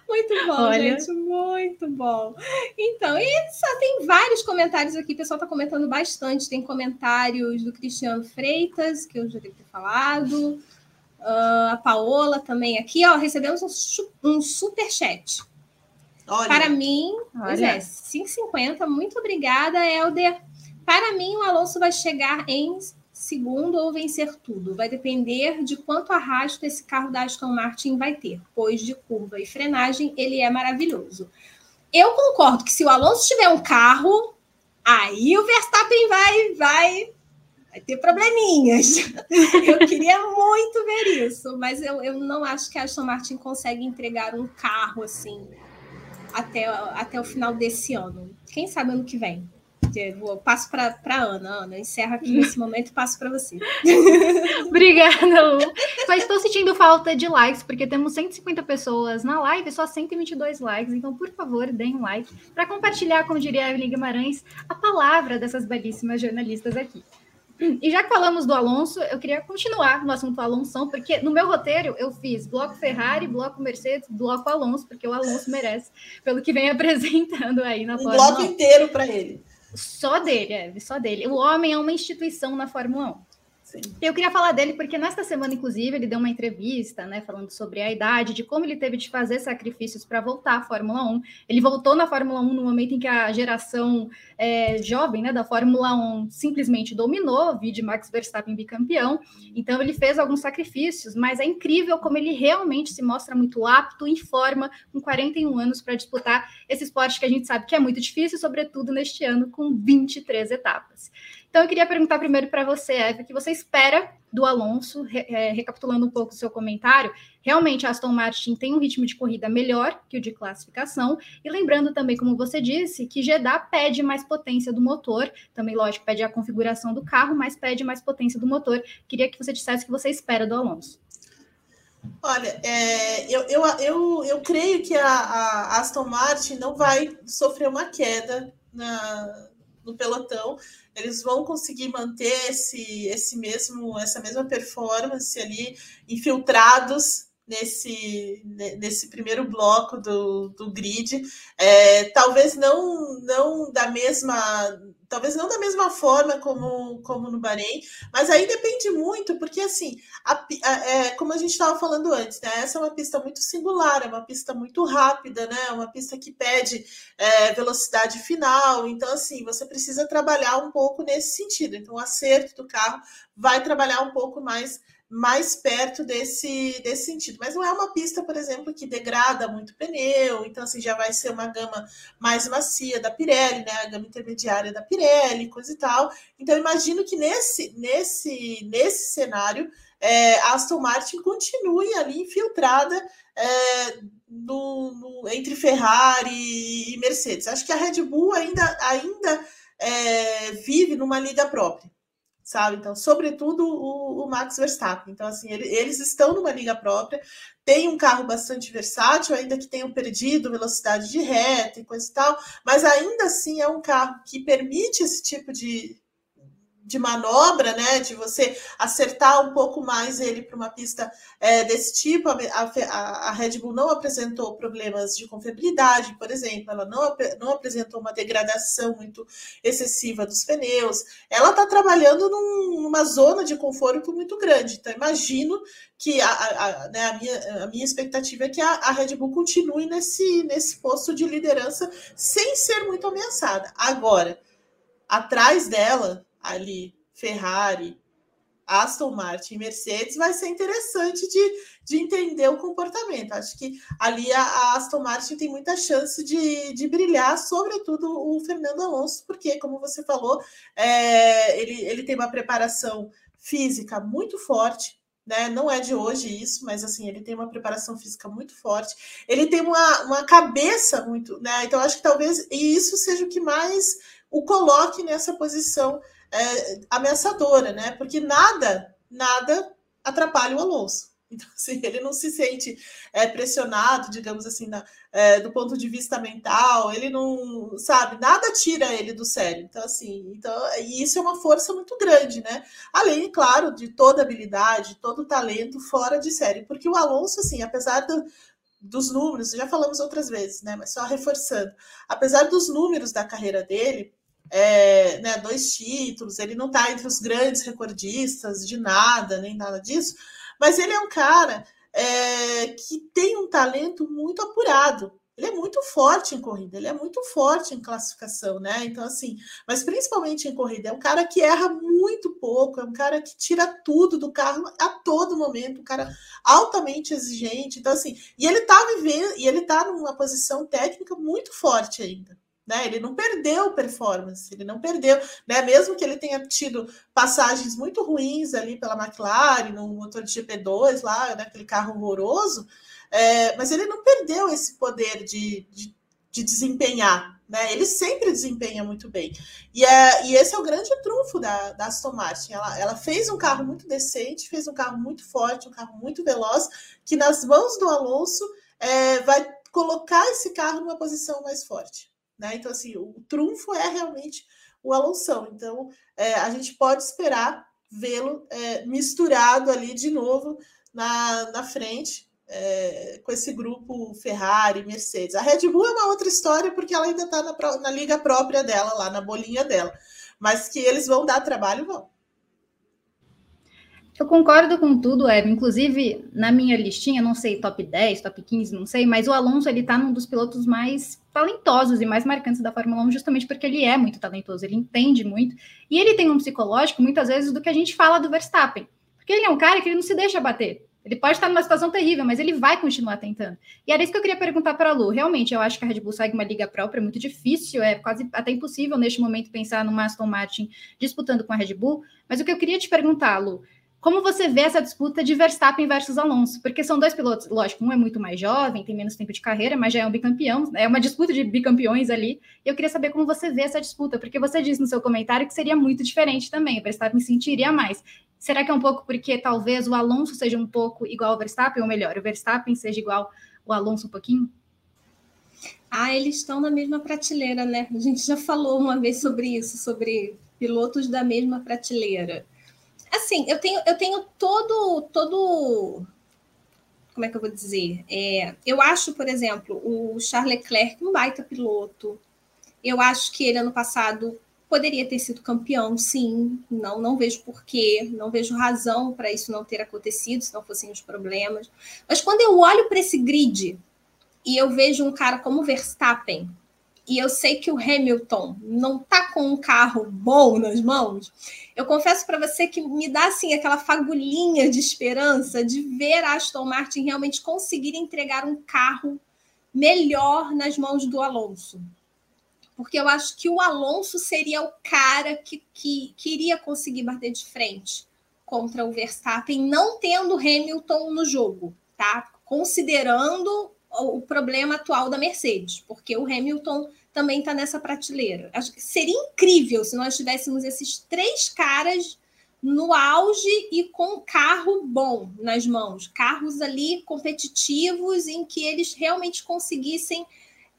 Muito bom, Olha. gente, muito bom. Então, e só tem vários comentários aqui, o pessoal está comentando bastante. Tem comentários do Cristiano Freitas, que eu já devo ter falado. Uh, a Paola também aqui, ó, recebemos um, um super chat. Olha. Para mim, pois é, 5,50. Muito obrigada, Helder. Para mim, o Alonso vai chegar em segundo ou vencer tudo. Vai depender de quanto arrasto esse carro da Aston Martin vai ter, pois de curva e frenagem ele é maravilhoso. Eu concordo que se o Alonso tiver um carro, aí o Verstappen vai vai vai ter probleminhas. [laughs] Eu queria muito ver isso, mas eu, eu não acho que a Aston Martin consegue entregar um carro assim até, até o final desse ano. Quem sabe ano que vem? Eu passo para a Ana. Ana, encerra aqui [laughs] nesse momento e passo para você. [laughs] [laughs] Obrigada, Lu. Mas estou sentindo falta de likes, porque temos 150 pessoas na live, só 122 likes. Então, por favor, deem um like para compartilhar, como diria a Evelyn Guimarães, a palavra dessas belíssimas jornalistas aqui. E já que falamos do Alonso, eu queria continuar no assunto Alonso, porque no meu roteiro eu fiz bloco Ferrari, bloco Mercedes, bloco Alonso, porque o Alonso merece, pelo que vem [laughs] apresentando aí na um Fórmula 1. bloco inteiro para ele. Só dele, é, só dele. O homem é uma instituição na Fórmula 1. Sim. Eu queria falar dele porque nesta semana, inclusive, ele deu uma entrevista, né, falando sobre a idade, de como ele teve de fazer sacrifícios para voltar à Fórmula 1. Ele voltou na Fórmula 1 no momento em que a geração é, jovem, né, da Fórmula 1 simplesmente dominou, vi de Max Verstappen bicampeão. Então ele fez alguns sacrifícios, mas é incrível como ele realmente se mostra muito apto, em forma, com 41 anos para disputar esse esporte que a gente sabe que é muito difícil, sobretudo neste ano com 23 etapas. Então, eu queria perguntar primeiro para você, Eva, o que você espera do Alonso, re, é, recapitulando um pouco o seu comentário. Realmente, a Aston Martin tem um ritmo de corrida melhor que o de classificação. E lembrando também, como você disse, que Jeddah pede mais potência do motor. Também, lógico, pede a configuração do carro, mas pede mais potência do motor. Queria que você dissesse o que você espera do Alonso. Olha, é, eu, eu, eu, eu creio que a, a Aston Martin não vai sofrer uma queda na, no pelotão, eles vão conseguir manter esse, esse mesmo, essa mesma performance ali, infiltrados nesse, nesse primeiro bloco do, do grid. É, talvez não, não da mesma. Talvez não da mesma forma como, como no Bahrein, mas aí depende muito, porque assim, a, a, é, como a gente estava falando antes, né, essa é uma pista muito singular, é uma pista muito rápida, né, uma pista que pede é, velocidade final, então assim, você precisa trabalhar um pouco nesse sentido. Então, o acerto do carro vai trabalhar um pouco mais mais perto desse, desse sentido. Mas não é uma pista, por exemplo, que degrada muito pneu, então assim já vai ser uma gama mais macia da Pirelli, né? A gama intermediária da Pirelli, coisa e tal. Então imagino que nesse nesse nesse cenário é, a Aston Martin continue ali infiltrada é, no, no, entre Ferrari e Mercedes. Acho que a Red Bull ainda ainda é, vive numa liga própria sabe? Então, sobretudo o, o Max Verstappen. Então, assim, ele, eles estão numa liga própria, tem um carro bastante versátil, ainda que tenham perdido velocidade de reta e coisa e tal, mas ainda assim é um carro que permite esse tipo de, de manobra, né? De você acertar um pouco mais ele para uma pista é, desse tipo. A, a, a, Red Bull não apresentou problemas de confiabilidade, por exemplo, ela não, não apresentou uma degradação muito excessiva dos pneus. Ela está trabalhando num, numa zona de conforto muito grande. Então, imagino que a, a, né, a, minha, a minha expectativa é que a, a Red Bull continue nesse, nesse posto de liderança sem ser muito ameaçada. Agora, atrás dela ali Ferrari, Aston Martin, Mercedes, vai ser interessante de, de entender o comportamento. Acho que ali a, a Aston Martin tem muita chance de, de brilhar, sobretudo o Fernando Alonso, porque, como você falou, é, ele, ele tem uma preparação física muito forte, né? Não é de hoje isso, mas assim, ele tem uma preparação física muito forte, ele tem uma, uma cabeça muito, né? Então, acho que talvez isso seja o que mais o coloque nessa posição é, ameaçadora, né? Porque nada, nada atrapalha o Alonso. [laughs] Então, assim, ele não se sente é, pressionado, digamos assim, na, é, do ponto de vista mental, ele não, sabe, nada tira ele do sério. Então, assim, então, isso é uma força muito grande, né? Além, claro, de toda habilidade, todo talento fora de série. Porque o Alonso, assim, apesar do, dos números, já falamos outras vezes, né? Mas só reforçando, apesar dos números da carreira dele, é, né, dois títulos, ele não está entre os grandes recordistas de nada, nem nada disso, mas ele é um cara é, que tem um talento muito apurado. Ele é muito forte em corrida, ele é muito forte em classificação, né? Então, assim, mas principalmente em corrida, é um cara que erra muito pouco, é um cara que tira tudo do carro a todo momento, um cara altamente exigente. Então, assim, e ele tá vivendo, e ele tá numa posição técnica muito forte ainda. Né? Ele não perdeu performance, ele não perdeu, né? Mesmo que ele tenha tido passagens muito ruins ali pela McLaren, no motor de GP2 lá, naquele né? carro horroroso, é, mas ele não perdeu esse poder de, de, de, desempenhar, né? Ele sempre desempenha muito bem. E, é, e esse é o grande trunfo da, da Aston Martin. Ela, ela fez um carro muito decente, fez um carro muito forte, um carro muito veloz, que nas mãos do Alonso é, vai colocar esse carro numa posição mais forte. Né? Então, assim, o trunfo é realmente o Alonso. Então, é, a gente pode esperar vê-lo é, misturado ali de novo na, na frente é, com esse grupo Ferrari, Mercedes. A Red Bull é uma outra história porque ela ainda está na, na liga própria dela, lá na bolinha dela. Mas que eles vão dar trabalho, vão. Eu concordo com tudo, Eva. Inclusive, na minha listinha, não sei, top 10, top 15, não sei, mas o Alonso, ele tá num dos pilotos mais talentosos e mais marcantes da Fórmula 1, justamente porque ele é muito talentoso, ele entende muito, e ele tem um psicológico, muitas vezes, do que a gente fala do Verstappen. Porque ele é um cara que ele não se deixa bater. Ele pode estar numa situação terrível, mas ele vai continuar tentando. E era isso que eu queria perguntar para a Lu. Realmente, eu acho que a Red Bull segue uma liga própria, muito difícil, é quase até impossível neste momento pensar no Aston Martin disputando com a Red Bull. Mas o que eu queria te perguntar, Lu, como você vê essa disputa de Verstappen versus Alonso? Porque são dois pilotos, lógico, um é muito mais jovem, tem menos tempo de carreira, mas já é um bicampeão, é uma disputa de bicampeões ali. E eu queria saber como você vê essa disputa, porque você disse no seu comentário que seria muito diferente também, o Verstappen sentiria mais. Será que é um pouco porque talvez o Alonso seja um pouco igual ao Verstappen, ou melhor, o Verstappen seja igual ao Alonso um pouquinho? Ah, eles estão na mesma prateleira, né? A gente já falou uma vez sobre isso, sobre pilotos da mesma prateleira assim, eu tenho, eu tenho todo, todo como é que eu vou dizer? É, eu acho, por exemplo, o Charles Leclerc um baita piloto. Eu acho que ele ano passado poderia ter sido campeão, sim. Não, não vejo porquê, não vejo razão para isso não ter acontecido, se não fossem os problemas. Mas quando eu olho para esse grid e eu vejo um cara como Verstappen, e eu sei que o Hamilton não tá com um carro bom nas mãos, eu confesso para você que me dá assim aquela fagulhinha de esperança de ver a Aston Martin realmente conseguir entregar um carro melhor nas mãos do Alonso. Porque eu acho que o Alonso seria o cara que, que, que iria conseguir bater de frente contra o Verstappen, não tendo Hamilton no jogo, tá? Considerando o problema atual da Mercedes, porque o Hamilton também está nessa prateleira. Seria incrível se nós tivéssemos esses três caras no auge e com carro bom nas mãos, carros ali competitivos em que eles realmente conseguissem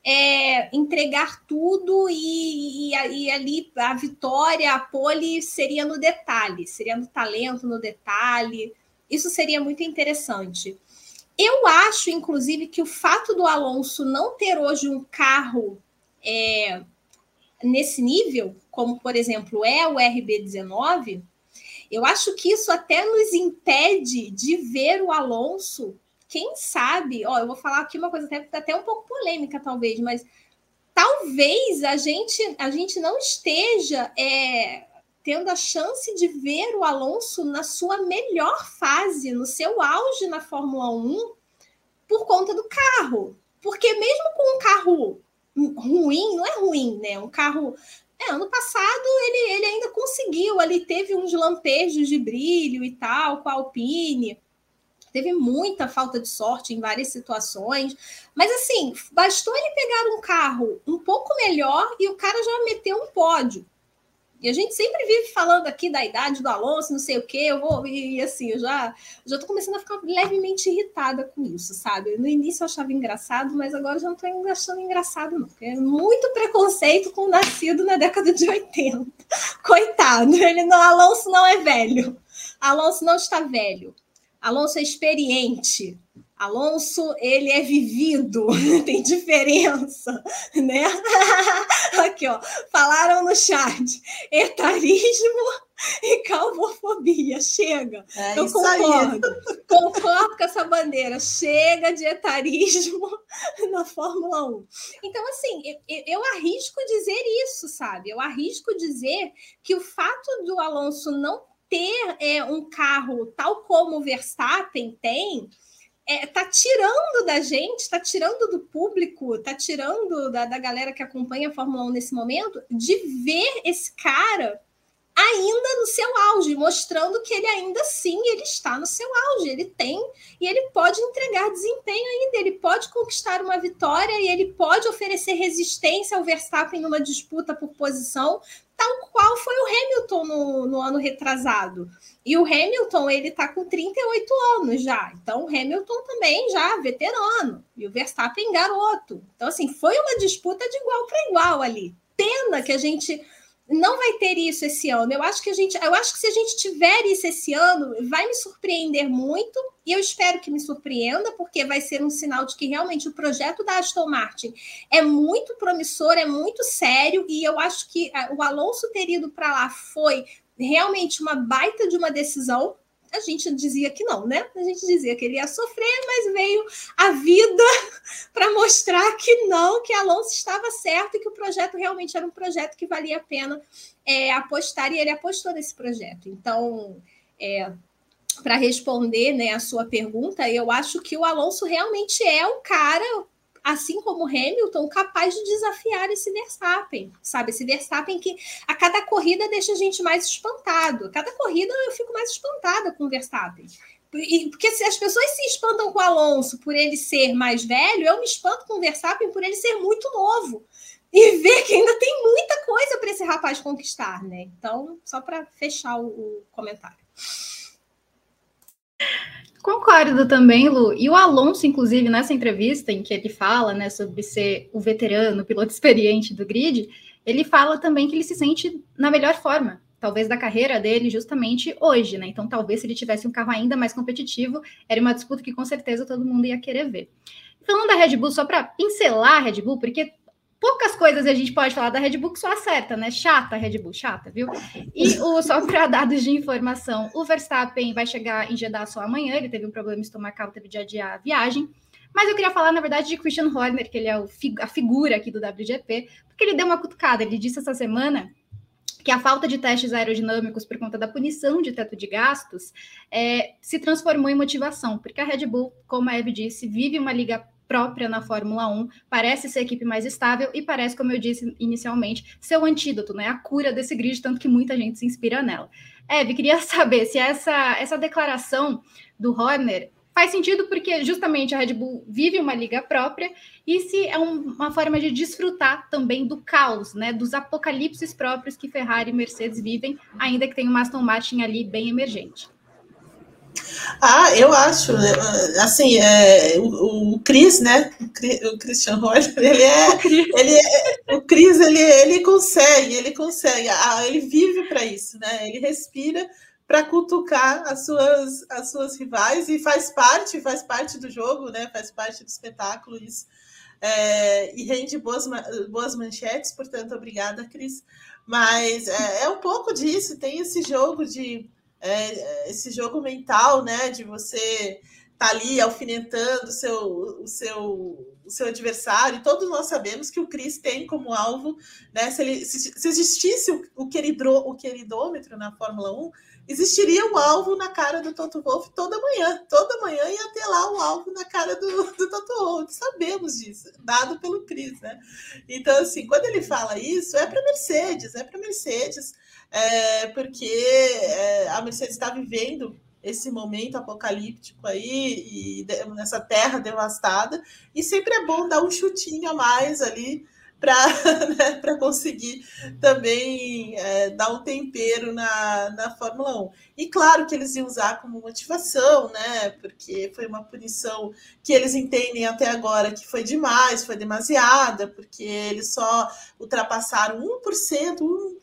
é, entregar tudo e, e, e, ali a vitória, a pole seria no detalhe, seria no talento, no detalhe. Isso seria muito interessante. Eu acho, inclusive, que o fato do Alonso não ter hoje um carro é, nesse nível, como por exemplo é o RB19, eu acho que isso até nos impede de ver o Alonso. Quem sabe, ó, eu vou falar aqui uma coisa até, até um pouco polêmica, talvez, mas talvez a gente, a gente não esteja é, tendo a chance de ver o Alonso na sua melhor fase, no seu auge na Fórmula 1, por conta do carro. Porque mesmo com um carro ruim, não é ruim, né? Um carro. É, ano passado ele, ele ainda conseguiu, ali teve uns lampejos de brilho e tal com a Alpine. Teve muita falta de sorte em várias situações, mas assim, bastou ele pegar um carro um pouco melhor e o cara já meteu um pódio. E a gente sempre vive falando aqui da idade do Alonso, não sei o quê, eu vou, e, assim, eu já, já tô começando a ficar levemente irritada com isso, sabe? No início eu achava engraçado, mas agora já não tô achando engraçado, não. É muito preconceito com o nascido na década de 80. [laughs] Coitado, ele não, Alonso não é velho. Alonso não está velho. Alonso é experiente. Alonso, ele é vivido, [laughs] tem diferença, né? [laughs] Aqui, ó, falaram no chat, etarismo e calvofobia, chega. É Eu concordo, aí. concordo com essa bandeira, chega de etarismo [laughs] na Fórmula 1. Então, assim, eu, eu arrisco dizer isso, sabe? Eu arrisco dizer que o fato do Alonso não ter é, um carro tal como o Verstappen tem, é, tá tirando da gente, tá tirando do público, tá tirando da, da galera que acompanha a Fórmula 1 nesse momento, de ver esse cara ainda no seu auge, mostrando que ele ainda sim ele está no seu auge, ele tem e ele pode entregar desempenho ainda, ele pode conquistar uma vitória e ele pode oferecer resistência ao Verstappen numa disputa por posição, tal qual foi o Hamilton no, no ano retrasado. E o Hamilton, ele está com 38 anos já. Então, o Hamilton também já veterano. E o Verstappen garoto. Então, assim, foi uma disputa de igual para igual ali. Pena que a gente não vai ter isso esse ano. Eu acho que a gente, eu acho que se a gente tiver isso esse ano, vai me surpreender muito, e eu espero que me surpreenda, porque vai ser um sinal de que realmente o projeto da Aston Martin é muito promissor, é muito sério, e eu acho que ah, o Alonso ter ido para lá foi realmente uma baita de uma decisão, a gente dizia que não, né? A gente dizia que ele ia sofrer, mas veio a vida [laughs] para mostrar que não, que Alonso estava certo e que o projeto realmente era um projeto que valia a pena é, apostar, e ele apostou nesse projeto. Então, é, para responder né, a sua pergunta, eu acho que o Alonso realmente é o cara assim como Hamilton, capaz de desafiar esse Verstappen, sabe? Esse Verstappen que a cada corrida deixa a gente mais espantado. A cada corrida eu fico mais espantada com o Verstappen. Porque se as pessoas se espantam com o Alonso por ele ser mais velho, eu me espanto com o Verstappen por ele ser muito novo. E ver que ainda tem muita coisa para esse rapaz conquistar, né? Então, só para fechar o, o comentário. Concordo também, Lu. E o Alonso, inclusive, nessa entrevista em que ele fala né, sobre ser o veterano, o piloto [laughs] experiente do grid, ele fala também que ele se sente na melhor forma. talvez da carreira dele justamente hoje, né? Então, talvez se ele tivesse um carro ainda mais competitivo, era uma disputa que com certeza todo mundo ia querer ver. Falando da Red Bull, só para pincelar a Red Bull, porque poucas coisas a gente pode falar da Red Bull que só acerta, né? Chata Red Bull, chata, viu? E o, [laughs] só para dados de informação, o Verstappen vai chegar em Jeddah só amanhã, ele teve um problema estomacal, teve de adiar a viagem. Mas eu queria falar, na verdade, de Christian Horner, que ele é o, a figura aqui do WGP, porque ele deu uma cutucada. Ele disse essa semana que a falta de testes aerodinâmicos por conta da punição de teto de gastos é, se transformou em motivação, porque a Red Bull, como a Eve disse, vive uma liga própria na Fórmula 1, parece ser a equipe mais estável e parece, como eu disse inicialmente, ser o antídoto, né? A cura desse grid, tanto que muita gente se inspira nela. Eve, queria [laughs] saber se essa, essa declaração do Horner faz sentido porque justamente a Red Bull vive uma liga própria e se é um, uma forma de desfrutar também do caos, né, dos apocalipses próprios que Ferrari e Mercedes vivem, ainda que tenha um Aston Martin ali bem emergente. Ah, eu acho, né, assim, é, o, o Chris, né, o Christian Horner, [laughs] ele é, ele é, o Chris, ele, ele consegue, ele consegue, ah, ele vive para isso, né, ele respira para cutucar as suas, as suas rivais e faz parte, faz parte do jogo, né? Faz parte do espetáculo isso. É, e rende boas, boas manchetes, portanto, obrigada, Cris. Mas é, é um pouco disso, tem esse jogo de é, esse jogo mental, né? De você tá ali alfinetando o seu, o seu, o seu adversário. Todos nós sabemos que o Cris tem como alvo, né? Se, ele, se, se existisse o, o, queridro, o queridômetro na Fórmula 1, existiria um alvo na cara do Toto Wolff toda manhã. Toda manhã ia ter lá um alvo na cara do, do Toto Wolff. Sabemos disso, dado pelo Cris, né? Então, assim, quando ele fala isso, é para Mercedes, é para Mercedes, é, porque é, a Mercedes está vivendo esse momento apocalíptico aí, e nessa terra devastada, e sempre é bom dar um chutinho a mais ali para [laughs] né, conseguir também é, dar um tempero na, na Fórmula 1. E claro que eles iam usar como motivação, né? Porque foi uma punição que eles entendem até agora que foi demais, foi demasiada, porque eles só ultrapassaram 1%,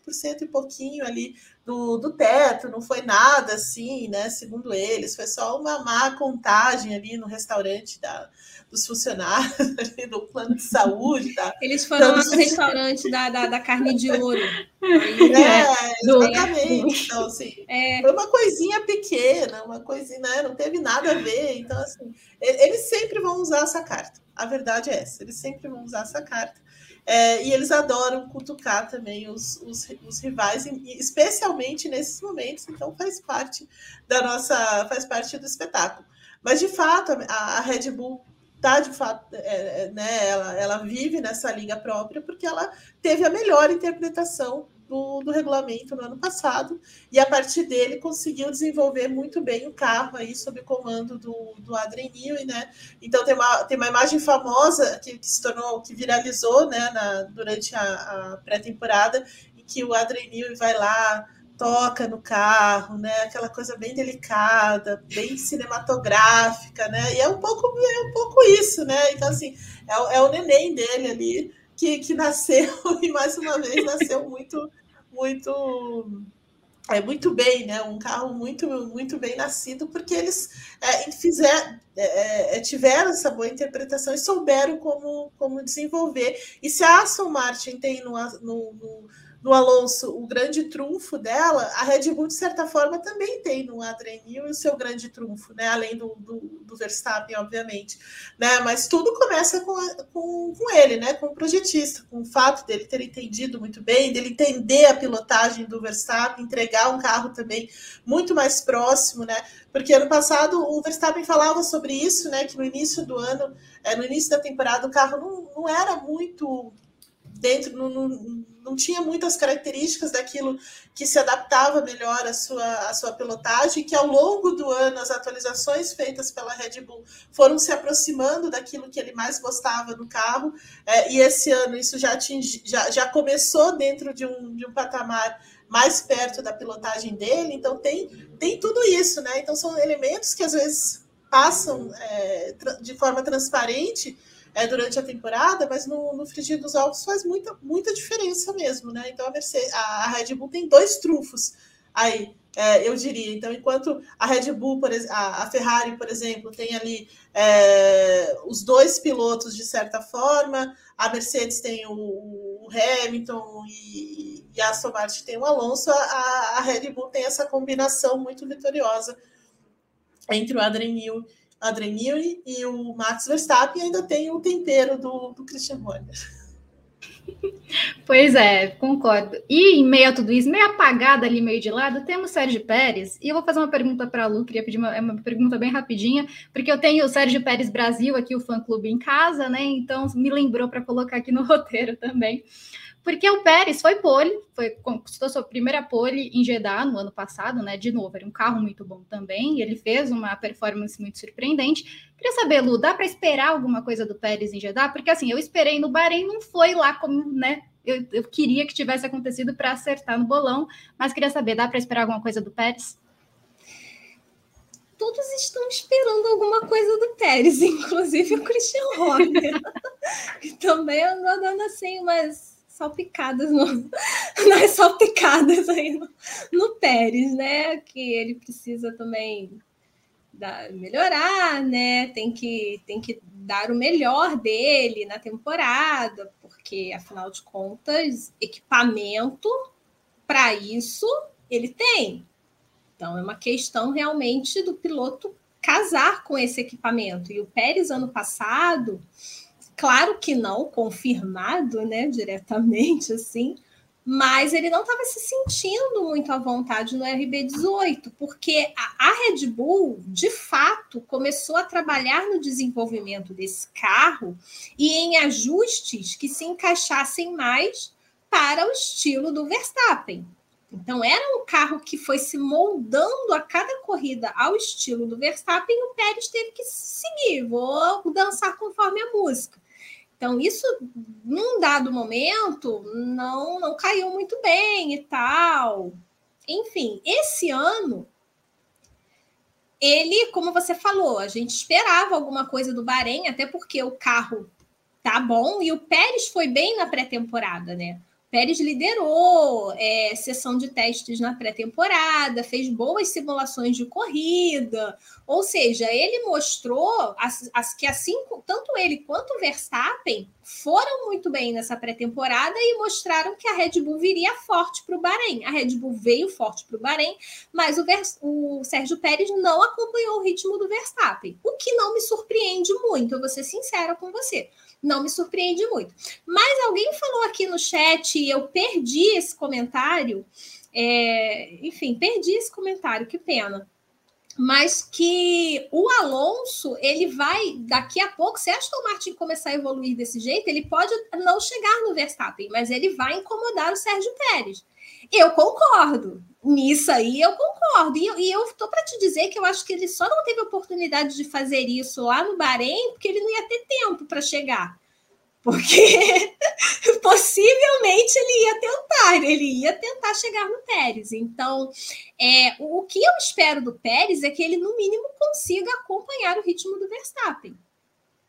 1% e pouquinho ali do, do teto, não foi nada assim, né? Segundo eles, foi só uma má contagem ali no restaurante da, dos funcionários [laughs] ali do plano de saúde. Tá? Eles foram então, lá no [laughs] restaurante da, da, da, carne de ouro. é, exatamente. Então, assim, é. foi uma coisinha pequena, uma coisinha, né? Não teve nada a ver. Então, assim, eles sempre vão usar essa carta. A verdade é essa, eles sempre vão usar essa carta. É, e eles adoram cutucar também os, os, os, rivais, especialmente nesses momentos, então faz parte da nossa, faz parte do espetáculo. Mas de fato, a, a Red Bull tá de fato, é, é, né, ela, ela vive nessa liga própria porque ela teve a melhor interpretação do, do, regulamento no ano passado e a partir dele conseguiu desenvolver muito bem o carro aí sob comando do, do Adrien Newey, né? Então tem uma, tem uma imagem famosa que, que se tornou, que viralizou, né, na, durante a, a pré-temporada em que o Adrien Newey vai lá toca no carro, né? Aquela coisa bem delicada, bem cinematográfica, né? E é um pouco, é um pouco isso, né? Então, assim, é, é o neném dele ali que, que nasceu [laughs] e mais uma vez nasceu muito, muito é muito bem, né? Um carro muito, muito bem nascido, porque eles é, fizeram, é, é, tiveram essa boa interpretação e souberam como, como desenvolver. E se a Aston Martin tem no, no, no no Alonso o grande trunfo dela, a Red Bull, de certa forma, também tem no Newey o seu grande trunfo, né? Além do, do, do, Verstappen, obviamente. Né? Mas tudo começa com, com, com ele, né? Com o projetista, com o fato dele ter entendido muito bem, dele entender a pilotagem do Verstappen, entregar um carro também muito mais próximo, né? Porque ano passado o Verstappen falava sobre isso, né? Que no início do ano, é, no início da temporada, o carro não, não era muito dentro, não, não, não tinha muitas características daquilo que se adaptava melhor à sua, à sua pilotagem, que ao longo do ano as atualizações feitas pela Red Bull foram se aproximando daquilo que ele mais gostava no carro, é, e esse ano isso já, atingi, já, já começou dentro de um, de um patamar mais perto da pilotagem dele, então tem, tem tudo isso, né? Então são elementos que às vezes passam é, de forma transparente é, durante a temporada, mas no, no frigir dos ovos faz muita, muita diferença mesmo, né? Então a, Mercedes, a, a Red Bull tem dois trunfos aí, é, eu diria. Então, enquanto a Red Bull, por, a, a Ferrari, por exemplo, tem ali é, os dois pilotos de certa forma, a Mercedes tem o, o Hamilton e, e, a Aston Martin tem o Alonso, a, a, Red Bull tem essa combinação muito vitoriosa entre o Adrian Newey, Newey e o Max Verstappen, e ainda tem o tempero do, do Christian Horner. [laughs] Pois é, concordo. E em meio a tudo isso, meio apagada ali, meio de lado, temos Sérgio Pérez. E eu vou fazer uma pergunta para a Lu, queria pedir uma, é uma, pergunta bem rapidinha, porque eu tenho o Sérgio Pérez Brasil aqui, o fã-clube em casa, né? Então me lembrou para colocar aqui no [laughs] roteiro também. Porque o Pérez foi pole, foi, conquistou sua primeira pole em Jeddah no ano passado, né? De novo, era um carro muito bom também, ele fez uma performance muito surpreendente. Queria saber, Lu, dá para esperar alguma coisa do Pérez em Jeddah? Porque assim, eu esperei no Bahrein, não foi lá como, né? Eu, eu queria que tivesse acontecido para acertar no bolão, mas queria saber, dá para esperar alguma coisa do Pérez? todos estão esperando alguma coisa do Pérez, [laughs] inclusive o Christian Horner. [laughs] que também andou dando assim umas salpicadas no, [laughs] nas salpicadas aí no, no Pérez, né? Que ele precisa também dar, melhorar, né? Tem que, tem que dar o melhor dele na temporada, porque afinal de contas, equipamento para isso ele tem. Então é uma questão realmente do piloto casar com esse equipamento. E o Pérez ano passado Claro que não confirmado, né, diretamente assim, mas ele não estava se sentindo muito à vontade no RB18, porque a, a, Red Bull, de fato, começou a trabalhar no desenvolvimento desse carro e em ajustes que se encaixassem mais para o estilo do Verstappen. Então, era um carro que foi se moldando a cada corrida ao estilo do Verstappen e o Pérez teve que seguir, vou dançar conforme a música. Então, isso, num dado momento, não, não caiu muito bem e tal. Enfim, esse ano, ele, como você falou, a gente esperava alguma coisa do Bahrein, até porque o carro tá bom e o Pérez foi bem na pré-temporada, né? Pérez liderou é, sessão de testes na pré-temporada, fez boas simulações de corrida, ou seja, ele mostrou as, as, que assim, tanto ele quanto o Verstappen foram muito bem nessa pré-temporada e mostraram que a Red Bull viria forte para o Bahrein. A Red Bull veio forte para o Bahrein, mas o, Vers, o Sérgio Pérez não acompanhou o ritmo do Verstappen, o que não me surpreende muito, eu vou ser sincera com você não me surpreende muito. Mas alguém falou aqui no chat eu perdi esse comentário. É, enfim, perdi esse comentário, que pena. Mas que o Alonso, ele vai, daqui a pouco, se Aston Martin começar a evoluir desse jeito, ele pode não chegar no Verstappen, mas ele vai incomodar o Sérgio Pérez. Eu concordo. Nisso aí eu concordo. E eu, e tô para te dizer que eu acho que ele só não teve oportunidade de fazer isso lá no Bahrein porque ele não ia ter tempo para chegar. Porque [laughs] possivelmente ele ia tentar, ele ia tentar chegar no Pérez. Então, é, o que eu espero do Pérez é que ele, no mínimo, consiga acompanhar o ritmo do Verstappen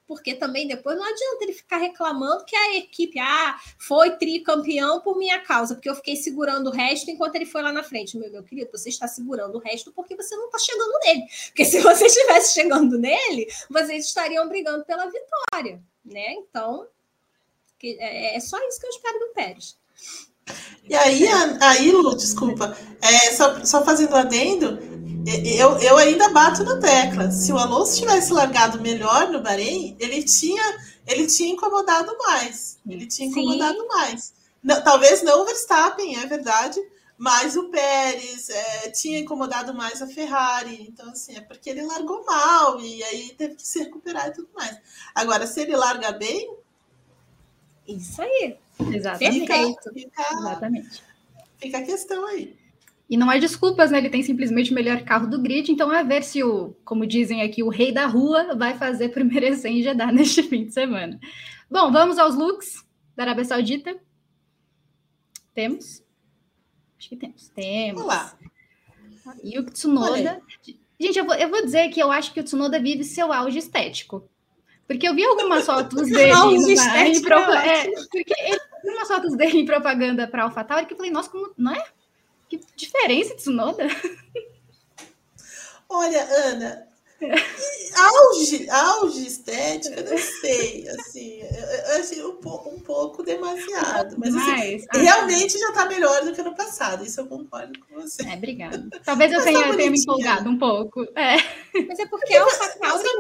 porque também depois não adianta ele ficar reclamando que a equipe ah, foi tricampeão por minha causa, porque eu fiquei segurando o resto enquanto ele foi lá na frente. Meu, meu querido, você está segurando o resto porque você não está chegando nele. Porque se você estivesse chegando nele, vocês estariam brigando pela vitória, né? Então, é, é só isso que eu espero do Pérez. E aí, aí Lu, desculpa, é, só, só fazendo adendo, eu, eu ainda bato na tecla. Se o Alonso tivesse largado melhor no Bahrein, ele tinha, ele tinha incomodado mais. Ele tinha incomodado Sim. mais. Não, talvez não o Verstappen, é verdade, mas o Pérez é, tinha incomodado mais a Ferrari. Então, assim, é porque ele largou mal e aí teve que se recuperar e tudo mais. Agora, se ele larga bem. Isso aí. Exatamente. Fica, fica, Exatamente. Fica a questão aí. E não há desculpas, né? Ele tem simplesmente o melhor carro do grid, então a ver se o, como dizem aqui, o rei da rua vai fazer por [laughs] merecer em Jeddah neste fim de semana. Bom, vamos aos looks da Arábia Saudita. Temos? Acho que temos. Temos. Olá. E o Tsunoda. Gente, eu vou, eu vou dizer que eu acho que o Tsunoda vive seu auge estético. Porque eu vi algumas fotos dele na, em propaganda. É, porque ele vi umas fotos dele em propaganda para AlphaTauri que eu falei, nossa, como não é? Que diferença de Tsunoda. Olha, Ana, auge, auge estética, não sei, assim, eu achei um, pouco, um pouco demasiado, mas assim, realmente já está melhor do que no passado, isso eu concordo com você. É, obrigada. Talvez eu tenha, tá tenha me empolgado um pouco. É. Mas é porque é o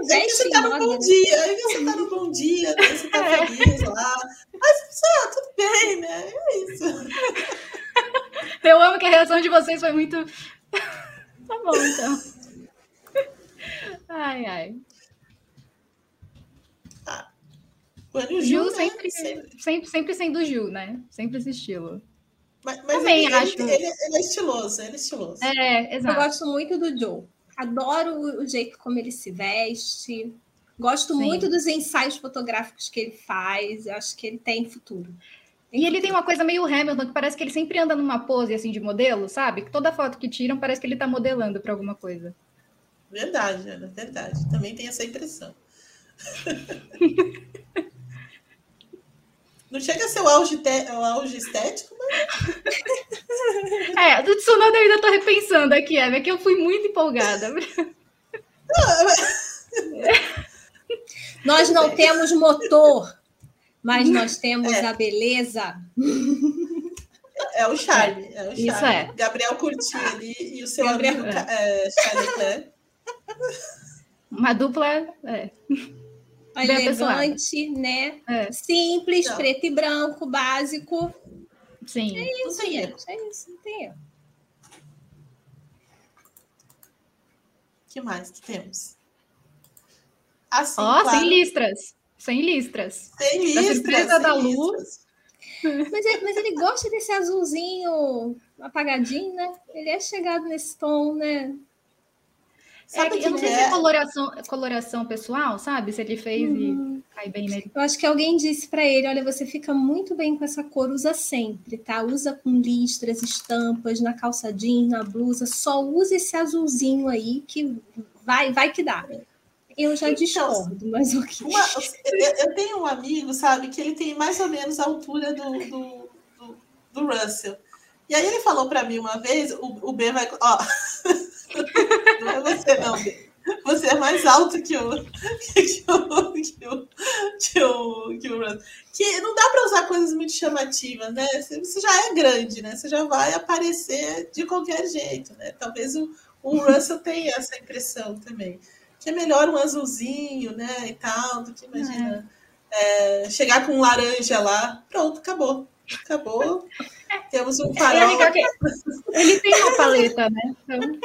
investe Você está no bom dia, aí você está no bom dia, né? você está é. feliz lá, mas ah, tudo bem, né? É isso. Eu amo que a reação de vocês foi muito. [laughs] tá bom, então. Ai, ai. Ah, o Gil, né? sempre, sempre, sempre, sempre sendo o Gil, né? Sempre esse estilo. Mas, mas Também ele, acho. Ele, ele, ele, é estiloso, ele é estiloso. É, exato. Eu gosto muito do Joe. Adoro o jeito como ele se veste. Gosto Sim. muito dos ensaios fotográficos que ele faz. Eu acho que ele tem futuro. e ele tem uma coisa meio Hamilton, que parece que ele sempre anda numa pose assim de modelo, sabe? Que toda foto que tiram parece que ele tá modelando para alguma coisa. Verdade, Ana, verdade. Também tem essa impressão. [laughs] Não chega a ser o auge, te... o auge estético, mas. [laughs] É, do Tsunoda eu ainda tô repensando aqui, é que eu fui muito empolgada. [laughs] nós não temos motor, mas nós temos é. a beleza. É o charme. É o charme. Isso é. Gabriel Curti ali e o seu Gabriel... amigo é, Charles. Uma dupla. É. Elegante, né? É. Simples, então. preto e branco, básico. Sim. É isso, gente. É isso, não tem erro. que mais que temos? Assim, Ó, oh, claro. sem listras. Sem listras. Sem listras. Da surpresa da Lu. Mas, ele, mas ele gosta desse azulzinho apagadinho, né? Ele é chegado nesse tom, né? Sabe é, eu não sei é? se é coloração, coloração pessoal, sabe? Se ele fez uhum. e cai bem nele. Eu acho que alguém disse para ele: olha, você fica muito bem com essa cor, usa sempre, tá? Usa com listras, estampas, na calça jeans, na blusa, só usa esse azulzinho aí que vai, vai que dá. Eu já então, discordo, mas o que? Uma, eu tenho um amigo, sabe, que ele tem mais ou menos a altura do, do, do, do Russell. E aí ele falou para mim uma vez, o, o B vai. Ó, [laughs] não é você, não. Você é mais alto que o [laughs] que o que o que o, que, o, que não dá para usar coisas muito chamativas, né? Você já é grande, né? Você já vai aparecer de qualquer jeito, né? Talvez o, o Russell tenha essa impressão também. Que é melhor um azulzinho, né? E tal, do que imagina é. É, chegar com um laranja lá, pronto, acabou. Acabou. Temos um farol. Ele tem uma paleta, né? Então...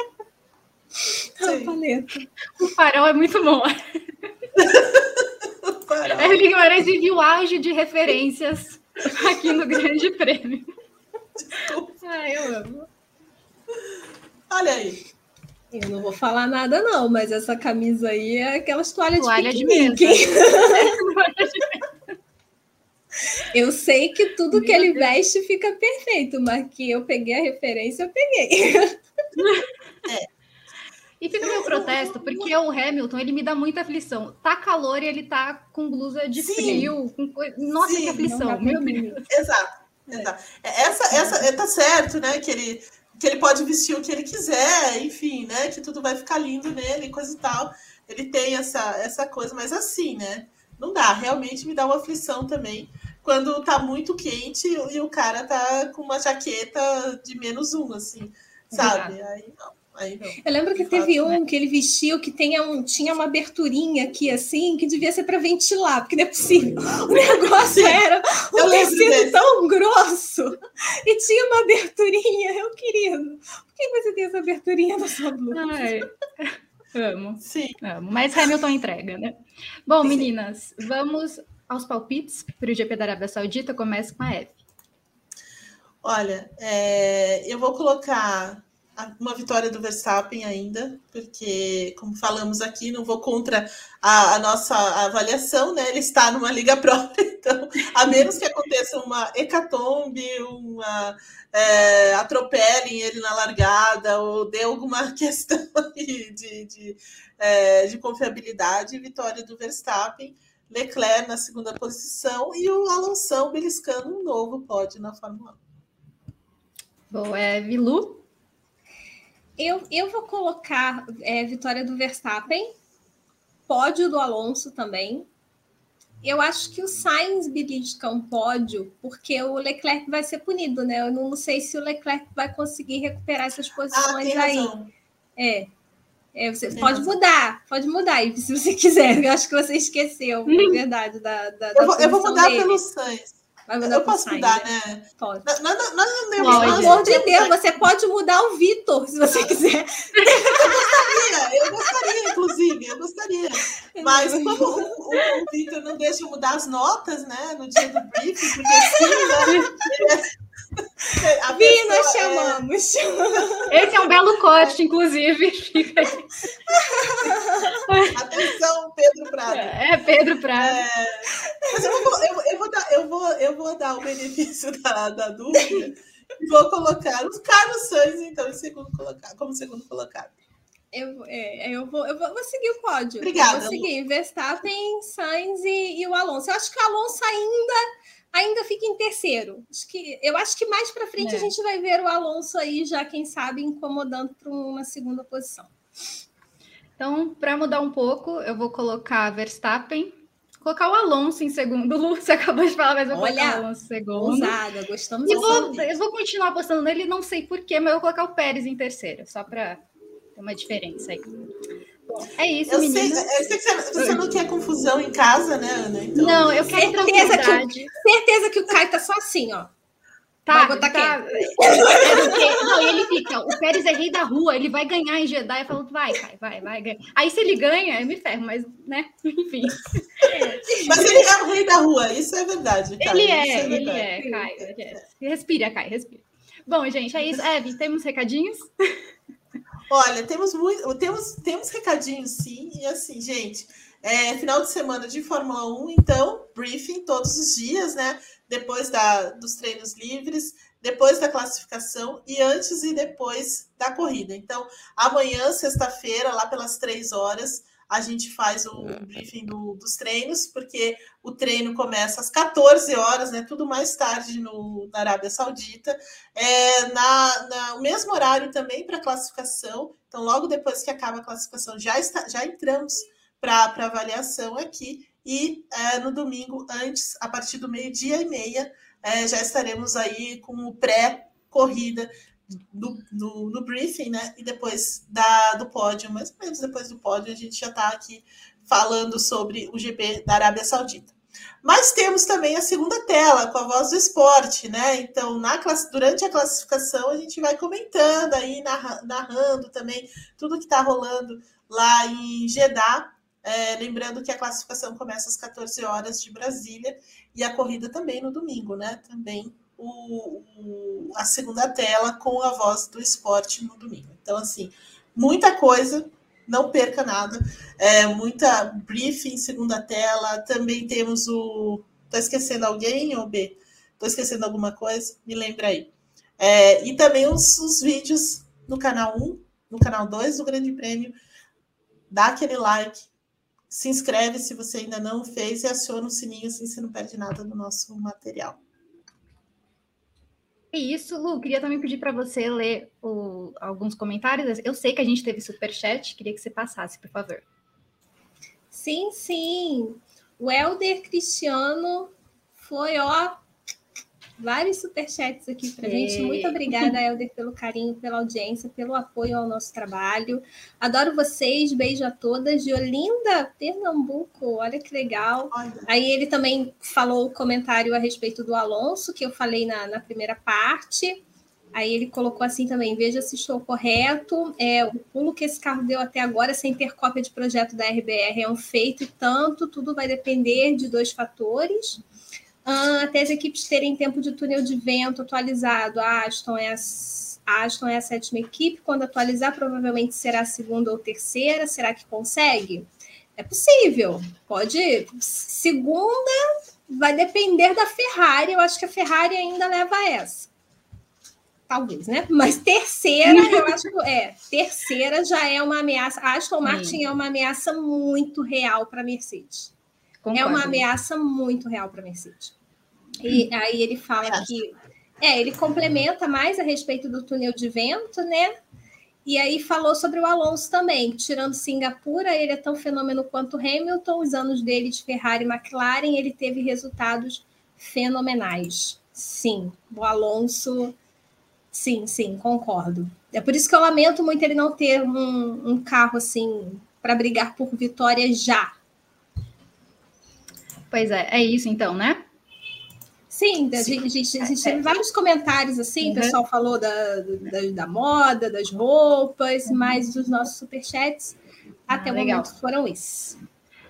A paleta. O farol é muito bom. [laughs] o farol. Ele Guimarães vive o auge de referências aqui no Grande Prêmio. Ah, eu amo. Olha aí. Eu não vou falar nada, não, mas essa camisa aí é aquelas toalhas Toalha de piquenique. De [laughs] Eu sei que tudo que ele veste fica perfeito, mas que eu peguei a referência, eu peguei. É. E fica meu protesto, porque o Hamilton, ele me dá muita aflição. Tá calor e ele tá com blusa de Sim. frio. Com co... Nossa, Sim, que aflição, meu Deus. Exato, exato. É, essa, essa, é, tá certo, né? Que ele, que ele pode vestir o que ele quiser, enfim, né? Que tudo vai ficar lindo nele, coisa e tal. Ele tem essa, essa coisa, mas assim, né? Não dá, realmente me dá uma aflição também. Quando tá muito quente e o cara tá com uma jaqueta de menos um, assim, sabe? Aí não. Eu lembro que teve fato, um né? que ele vestiu que tinha, um, tinha uma aberturinha aqui, assim, que devia ser para ventilar, porque não é possível. O negócio era um tecido tão grosso e tinha uma aberturinha. Eu, querido, por que você tem essa aberturinha na sua blusa? Ai, amo. Sim. Amo. Mas Hamilton entrega, né? Bom, meninas, vamos aos palpites para o GP da Arábia Saudita. Começa com a F. Olha, é, eu vou colocar uma vitória do Verstappen ainda, porque, como falamos aqui, não vou contra a, a, nossa avaliação, né? Ele está numa liga [laughs] própria, então, a menos que aconteça uma hecatombe, uma é, atropelem ele na largada, ou dê alguma [laughs] questão de, de, é, de confiabilidade, vitória do Verstappen. Leclerc na segunda posição e o Alonso beliscando um novo pódio na Fórmula 1. Bom, é Vilu. Eu, eu vou colocar é, vitória do Verstappen, pódio do Alonso também. Eu acho que o Sainz belisca um pódio, porque o Leclerc vai ser punido, né? Eu não sei se o Leclerc vai conseguir recuperar essas posições ah, aí. Razão. É, é, você pode mudar, pode mudar se você [laughs] quiser. Eu acho que você esqueceu, na hum. verdade, da, da, eu, vou, eu vou mudar dele. pelo Sainz. Eu posso Sainz, mudar, né? né? Pode. Não, não, não, não, pelo amor de Deus, você pode mudar o Vitor, se você quiser. Eu gostaria, eu gostaria, inclusive, eu gostaria. Mas como o, o, o Vitor não deixa mudar as notas, né, no dia do briefing, porque assim, né, [laughs] [laughs] a Vi, nós é chamamos. É... [laughs] Esse é um belo corte, inclusive. Fica aí. [laughs] Atenção, Pedro Prado. É, Pedro Prado. É... Mas eu vou, eu, eu, vou dar, eu, vou, eu vou dar o benefício da, da dúvida e vou colocar o Carlos Sainz, então, em segundo colocado, como segundo colocado. Eu, é, eu, vou, eu vou, vou, seguir o pódio. Obrigada. Eu vou seguir Verstappen, Sainz e, e o Alonso. Eu acho que o Alonso ainda ainda fica em terceiro. Acho que, eu acho que mais para frente é. a gente vai ver o Alonso aí já, quem sabe, incomodando para uma segunda posição. Então, para mudar um pouco, eu vou colocar Verstappen, colocar o Alonso em segundo. Lu, [laughs] você acabou de falar, mas eu vou Olha, colocar o Alonso em segundo. Ousada, gostamos e vou, Eu vou continuar apostando nele, não sei porquê, mas eu vou colocar o Pérez em terceiro, só para ter uma diferença aí. É isso, eu sei, eu sei, que você, você, não quer confusão em casa, né, Ana? Então, não, eu quero certeza que, certeza que o Caio tá só assim, ó. Tá, vai botar tá. Não, ele fica, o Pérez é rei da rua, ele vai ganhar em Jedi, falando, vai, Caio, vai, vai, ganha. Aí se ele ganha, eu me ferro, mas, né, enfim. Mas ele é o rei da rua, isso é verdade, Caio, Ele é, é ele é, Caio. É. Respira, Caio, respira. Bom, gente, é isso. Eve, temos recadinhos? Olha, temos muito, temos, temos recadinhos sim, e assim, gente, é final de semana de Fórmula 1, então, briefing todos os dias, né? Depois da, dos treinos livres, depois da classificação e antes e depois da corrida. Então, amanhã, sexta-feira, lá pelas três horas, a gente faz o é. briefing do, dos treinos, porque o treino começa às 14 horas, né? Tudo mais tarde no, na Arábia Saudita. É, na, na, o mesmo horário também para classificação. Então, logo depois que acaba a classificação, já, está, já entramos para avaliação aqui. E é, no domingo, antes, a partir do meio-dia e meia, é, já estaremos aí com o pré-corrida no, no, no, briefing, né? E depois da, do pódio, mais ou menos depois do pódio, a gente já está aqui falando sobre o GP da Arábia Saudita. Mas temos também a segunda tela com a voz do esporte, né? Então, na, durante a classificação, a gente vai comentando aí, narrando também tudo que está rolando lá em Jeddah. É, lembrando que a classificação começa às 14 horas de Brasília e a corrida também no domingo, né? Também o, o, a segunda tela com a voz do esporte no domingo. Então, assim, muita coisa, não perca nada. É, muita briefing, segunda tela. Também temos o. Tô esquecendo alguém, ou B? Tô esquecendo alguma coisa? Me lembra aí. É, e também os, os vídeos no canal 1, no canal 2 do Grande Prêmio. Dá aquele like, se inscreve se você ainda não fez e aciona o sininho assim você não perde nada do nosso material. É isso, Lu. Queria também pedir para você ler o, alguns comentários. Eu sei que a gente teve super chat, queria que você passasse, por favor. Sim, sim. O Helder Cristiano foi, ó, vários superchats aqui para gente. Muito obrigada, Helder, pelo carinho, pela audiência, pelo apoio ao nosso trabalho. Adoro vocês, beijo a todas. De Olinda, Pernambuco, olha que legal. Olha. Aí ele também falou o comentário a respeito do Alonso, que eu falei na, na primeira parte. Aí ele colocou assim também: veja se estou correto. É, o pulo que esse carro deu até agora, sem ter cópia de projeto da RBR, é um feito e tanto. Tudo vai depender de dois fatores até as equipes terem tempo de túnel de vento atualizado. A Aston é a, a Aston é a sétima equipe. Quando atualizar, provavelmente será a segunda ou terceira. Será que consegue? É possível. Pode. Segunda vai depender da Ferrari. Eu acho que a Ferrari ainda leva essa. Talvez, né? Mas terceira, eu acho que é. Terceira já é uma ameaça. A Aston Martin é uma ameaça muito real para a Mercedes Concordo. É uma ameaça muito real para a Mercedes. E aí ele fala é. que. É, ele complementa mais a respeito do túnel de vento, né? E aí falou sobre o Alonso também. Tirando Singapura, ele é tão fenômeno quanto Hamilton. Os anos dele de Ferrari e McLaren, ele teve resultados fenomenais. Sim, o Alonso. Sim, sim, concordo. É por isso que eu lamento muito ele não ter um, um carro assim para brigar por vitória já. Pois é, é isso então, né? Sim, a gente, a gente, a gente teve vários comentários assim, uhum. o pessoal falou da, da, da, moda, das roupas, uhum. mas os nossos superchats até ah, o legal. momento foram esses.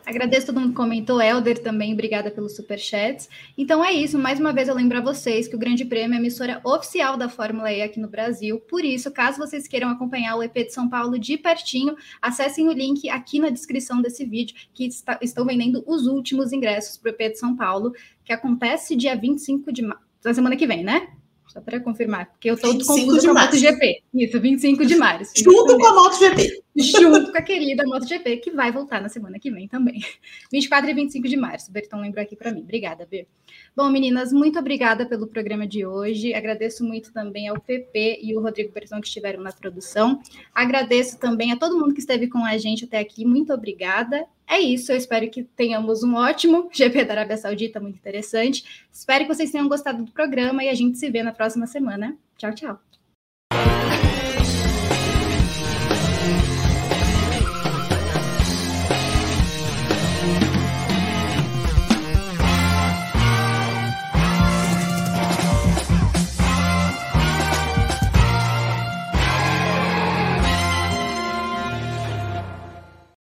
Agradeço todo mundo que comentou, Helder também, obrigada pelos superchats. Então é isso, mais uma vez eu lembro a vocês que o Grande Prêmio é a emissora oficial da Fórmula E aqui no Brasil. Por isso, caso vocês queiram acompanhar o EP de São Paulo de pertinho, acessem o link aqui na descrição desse vídeo, que está, estão vendendo os últimos ingressos para o EP de São Paulo, que acontece dia 25 de março, na semana que vem, né? Só para confirmar, porque eu estou confusa com a MotoGP. Isso, 25 de março. Junto com a MotoGP. Junto com a querida MotoGP, que vai voltar na semana que vem também. [laughs] 24 e 25 de março. O Berton lembrou aqui para mim. Obrigada, Ber. Bom, meninas, muito obrigada pelo programa de hoje. Agradeço muito também ao PP e o Rodrigo Berton que estiveram na produção. Agradeço também a todo mundo que esteve com a gente até aqui. Muito obrigada. É isso, eu espero que tenhamos um ótimo [laughs] GP da Arábia Saudita, muito interessante. Espero que vocês tenham gostado do programa e a gente se vê na próxima semana. Tchau, tchau.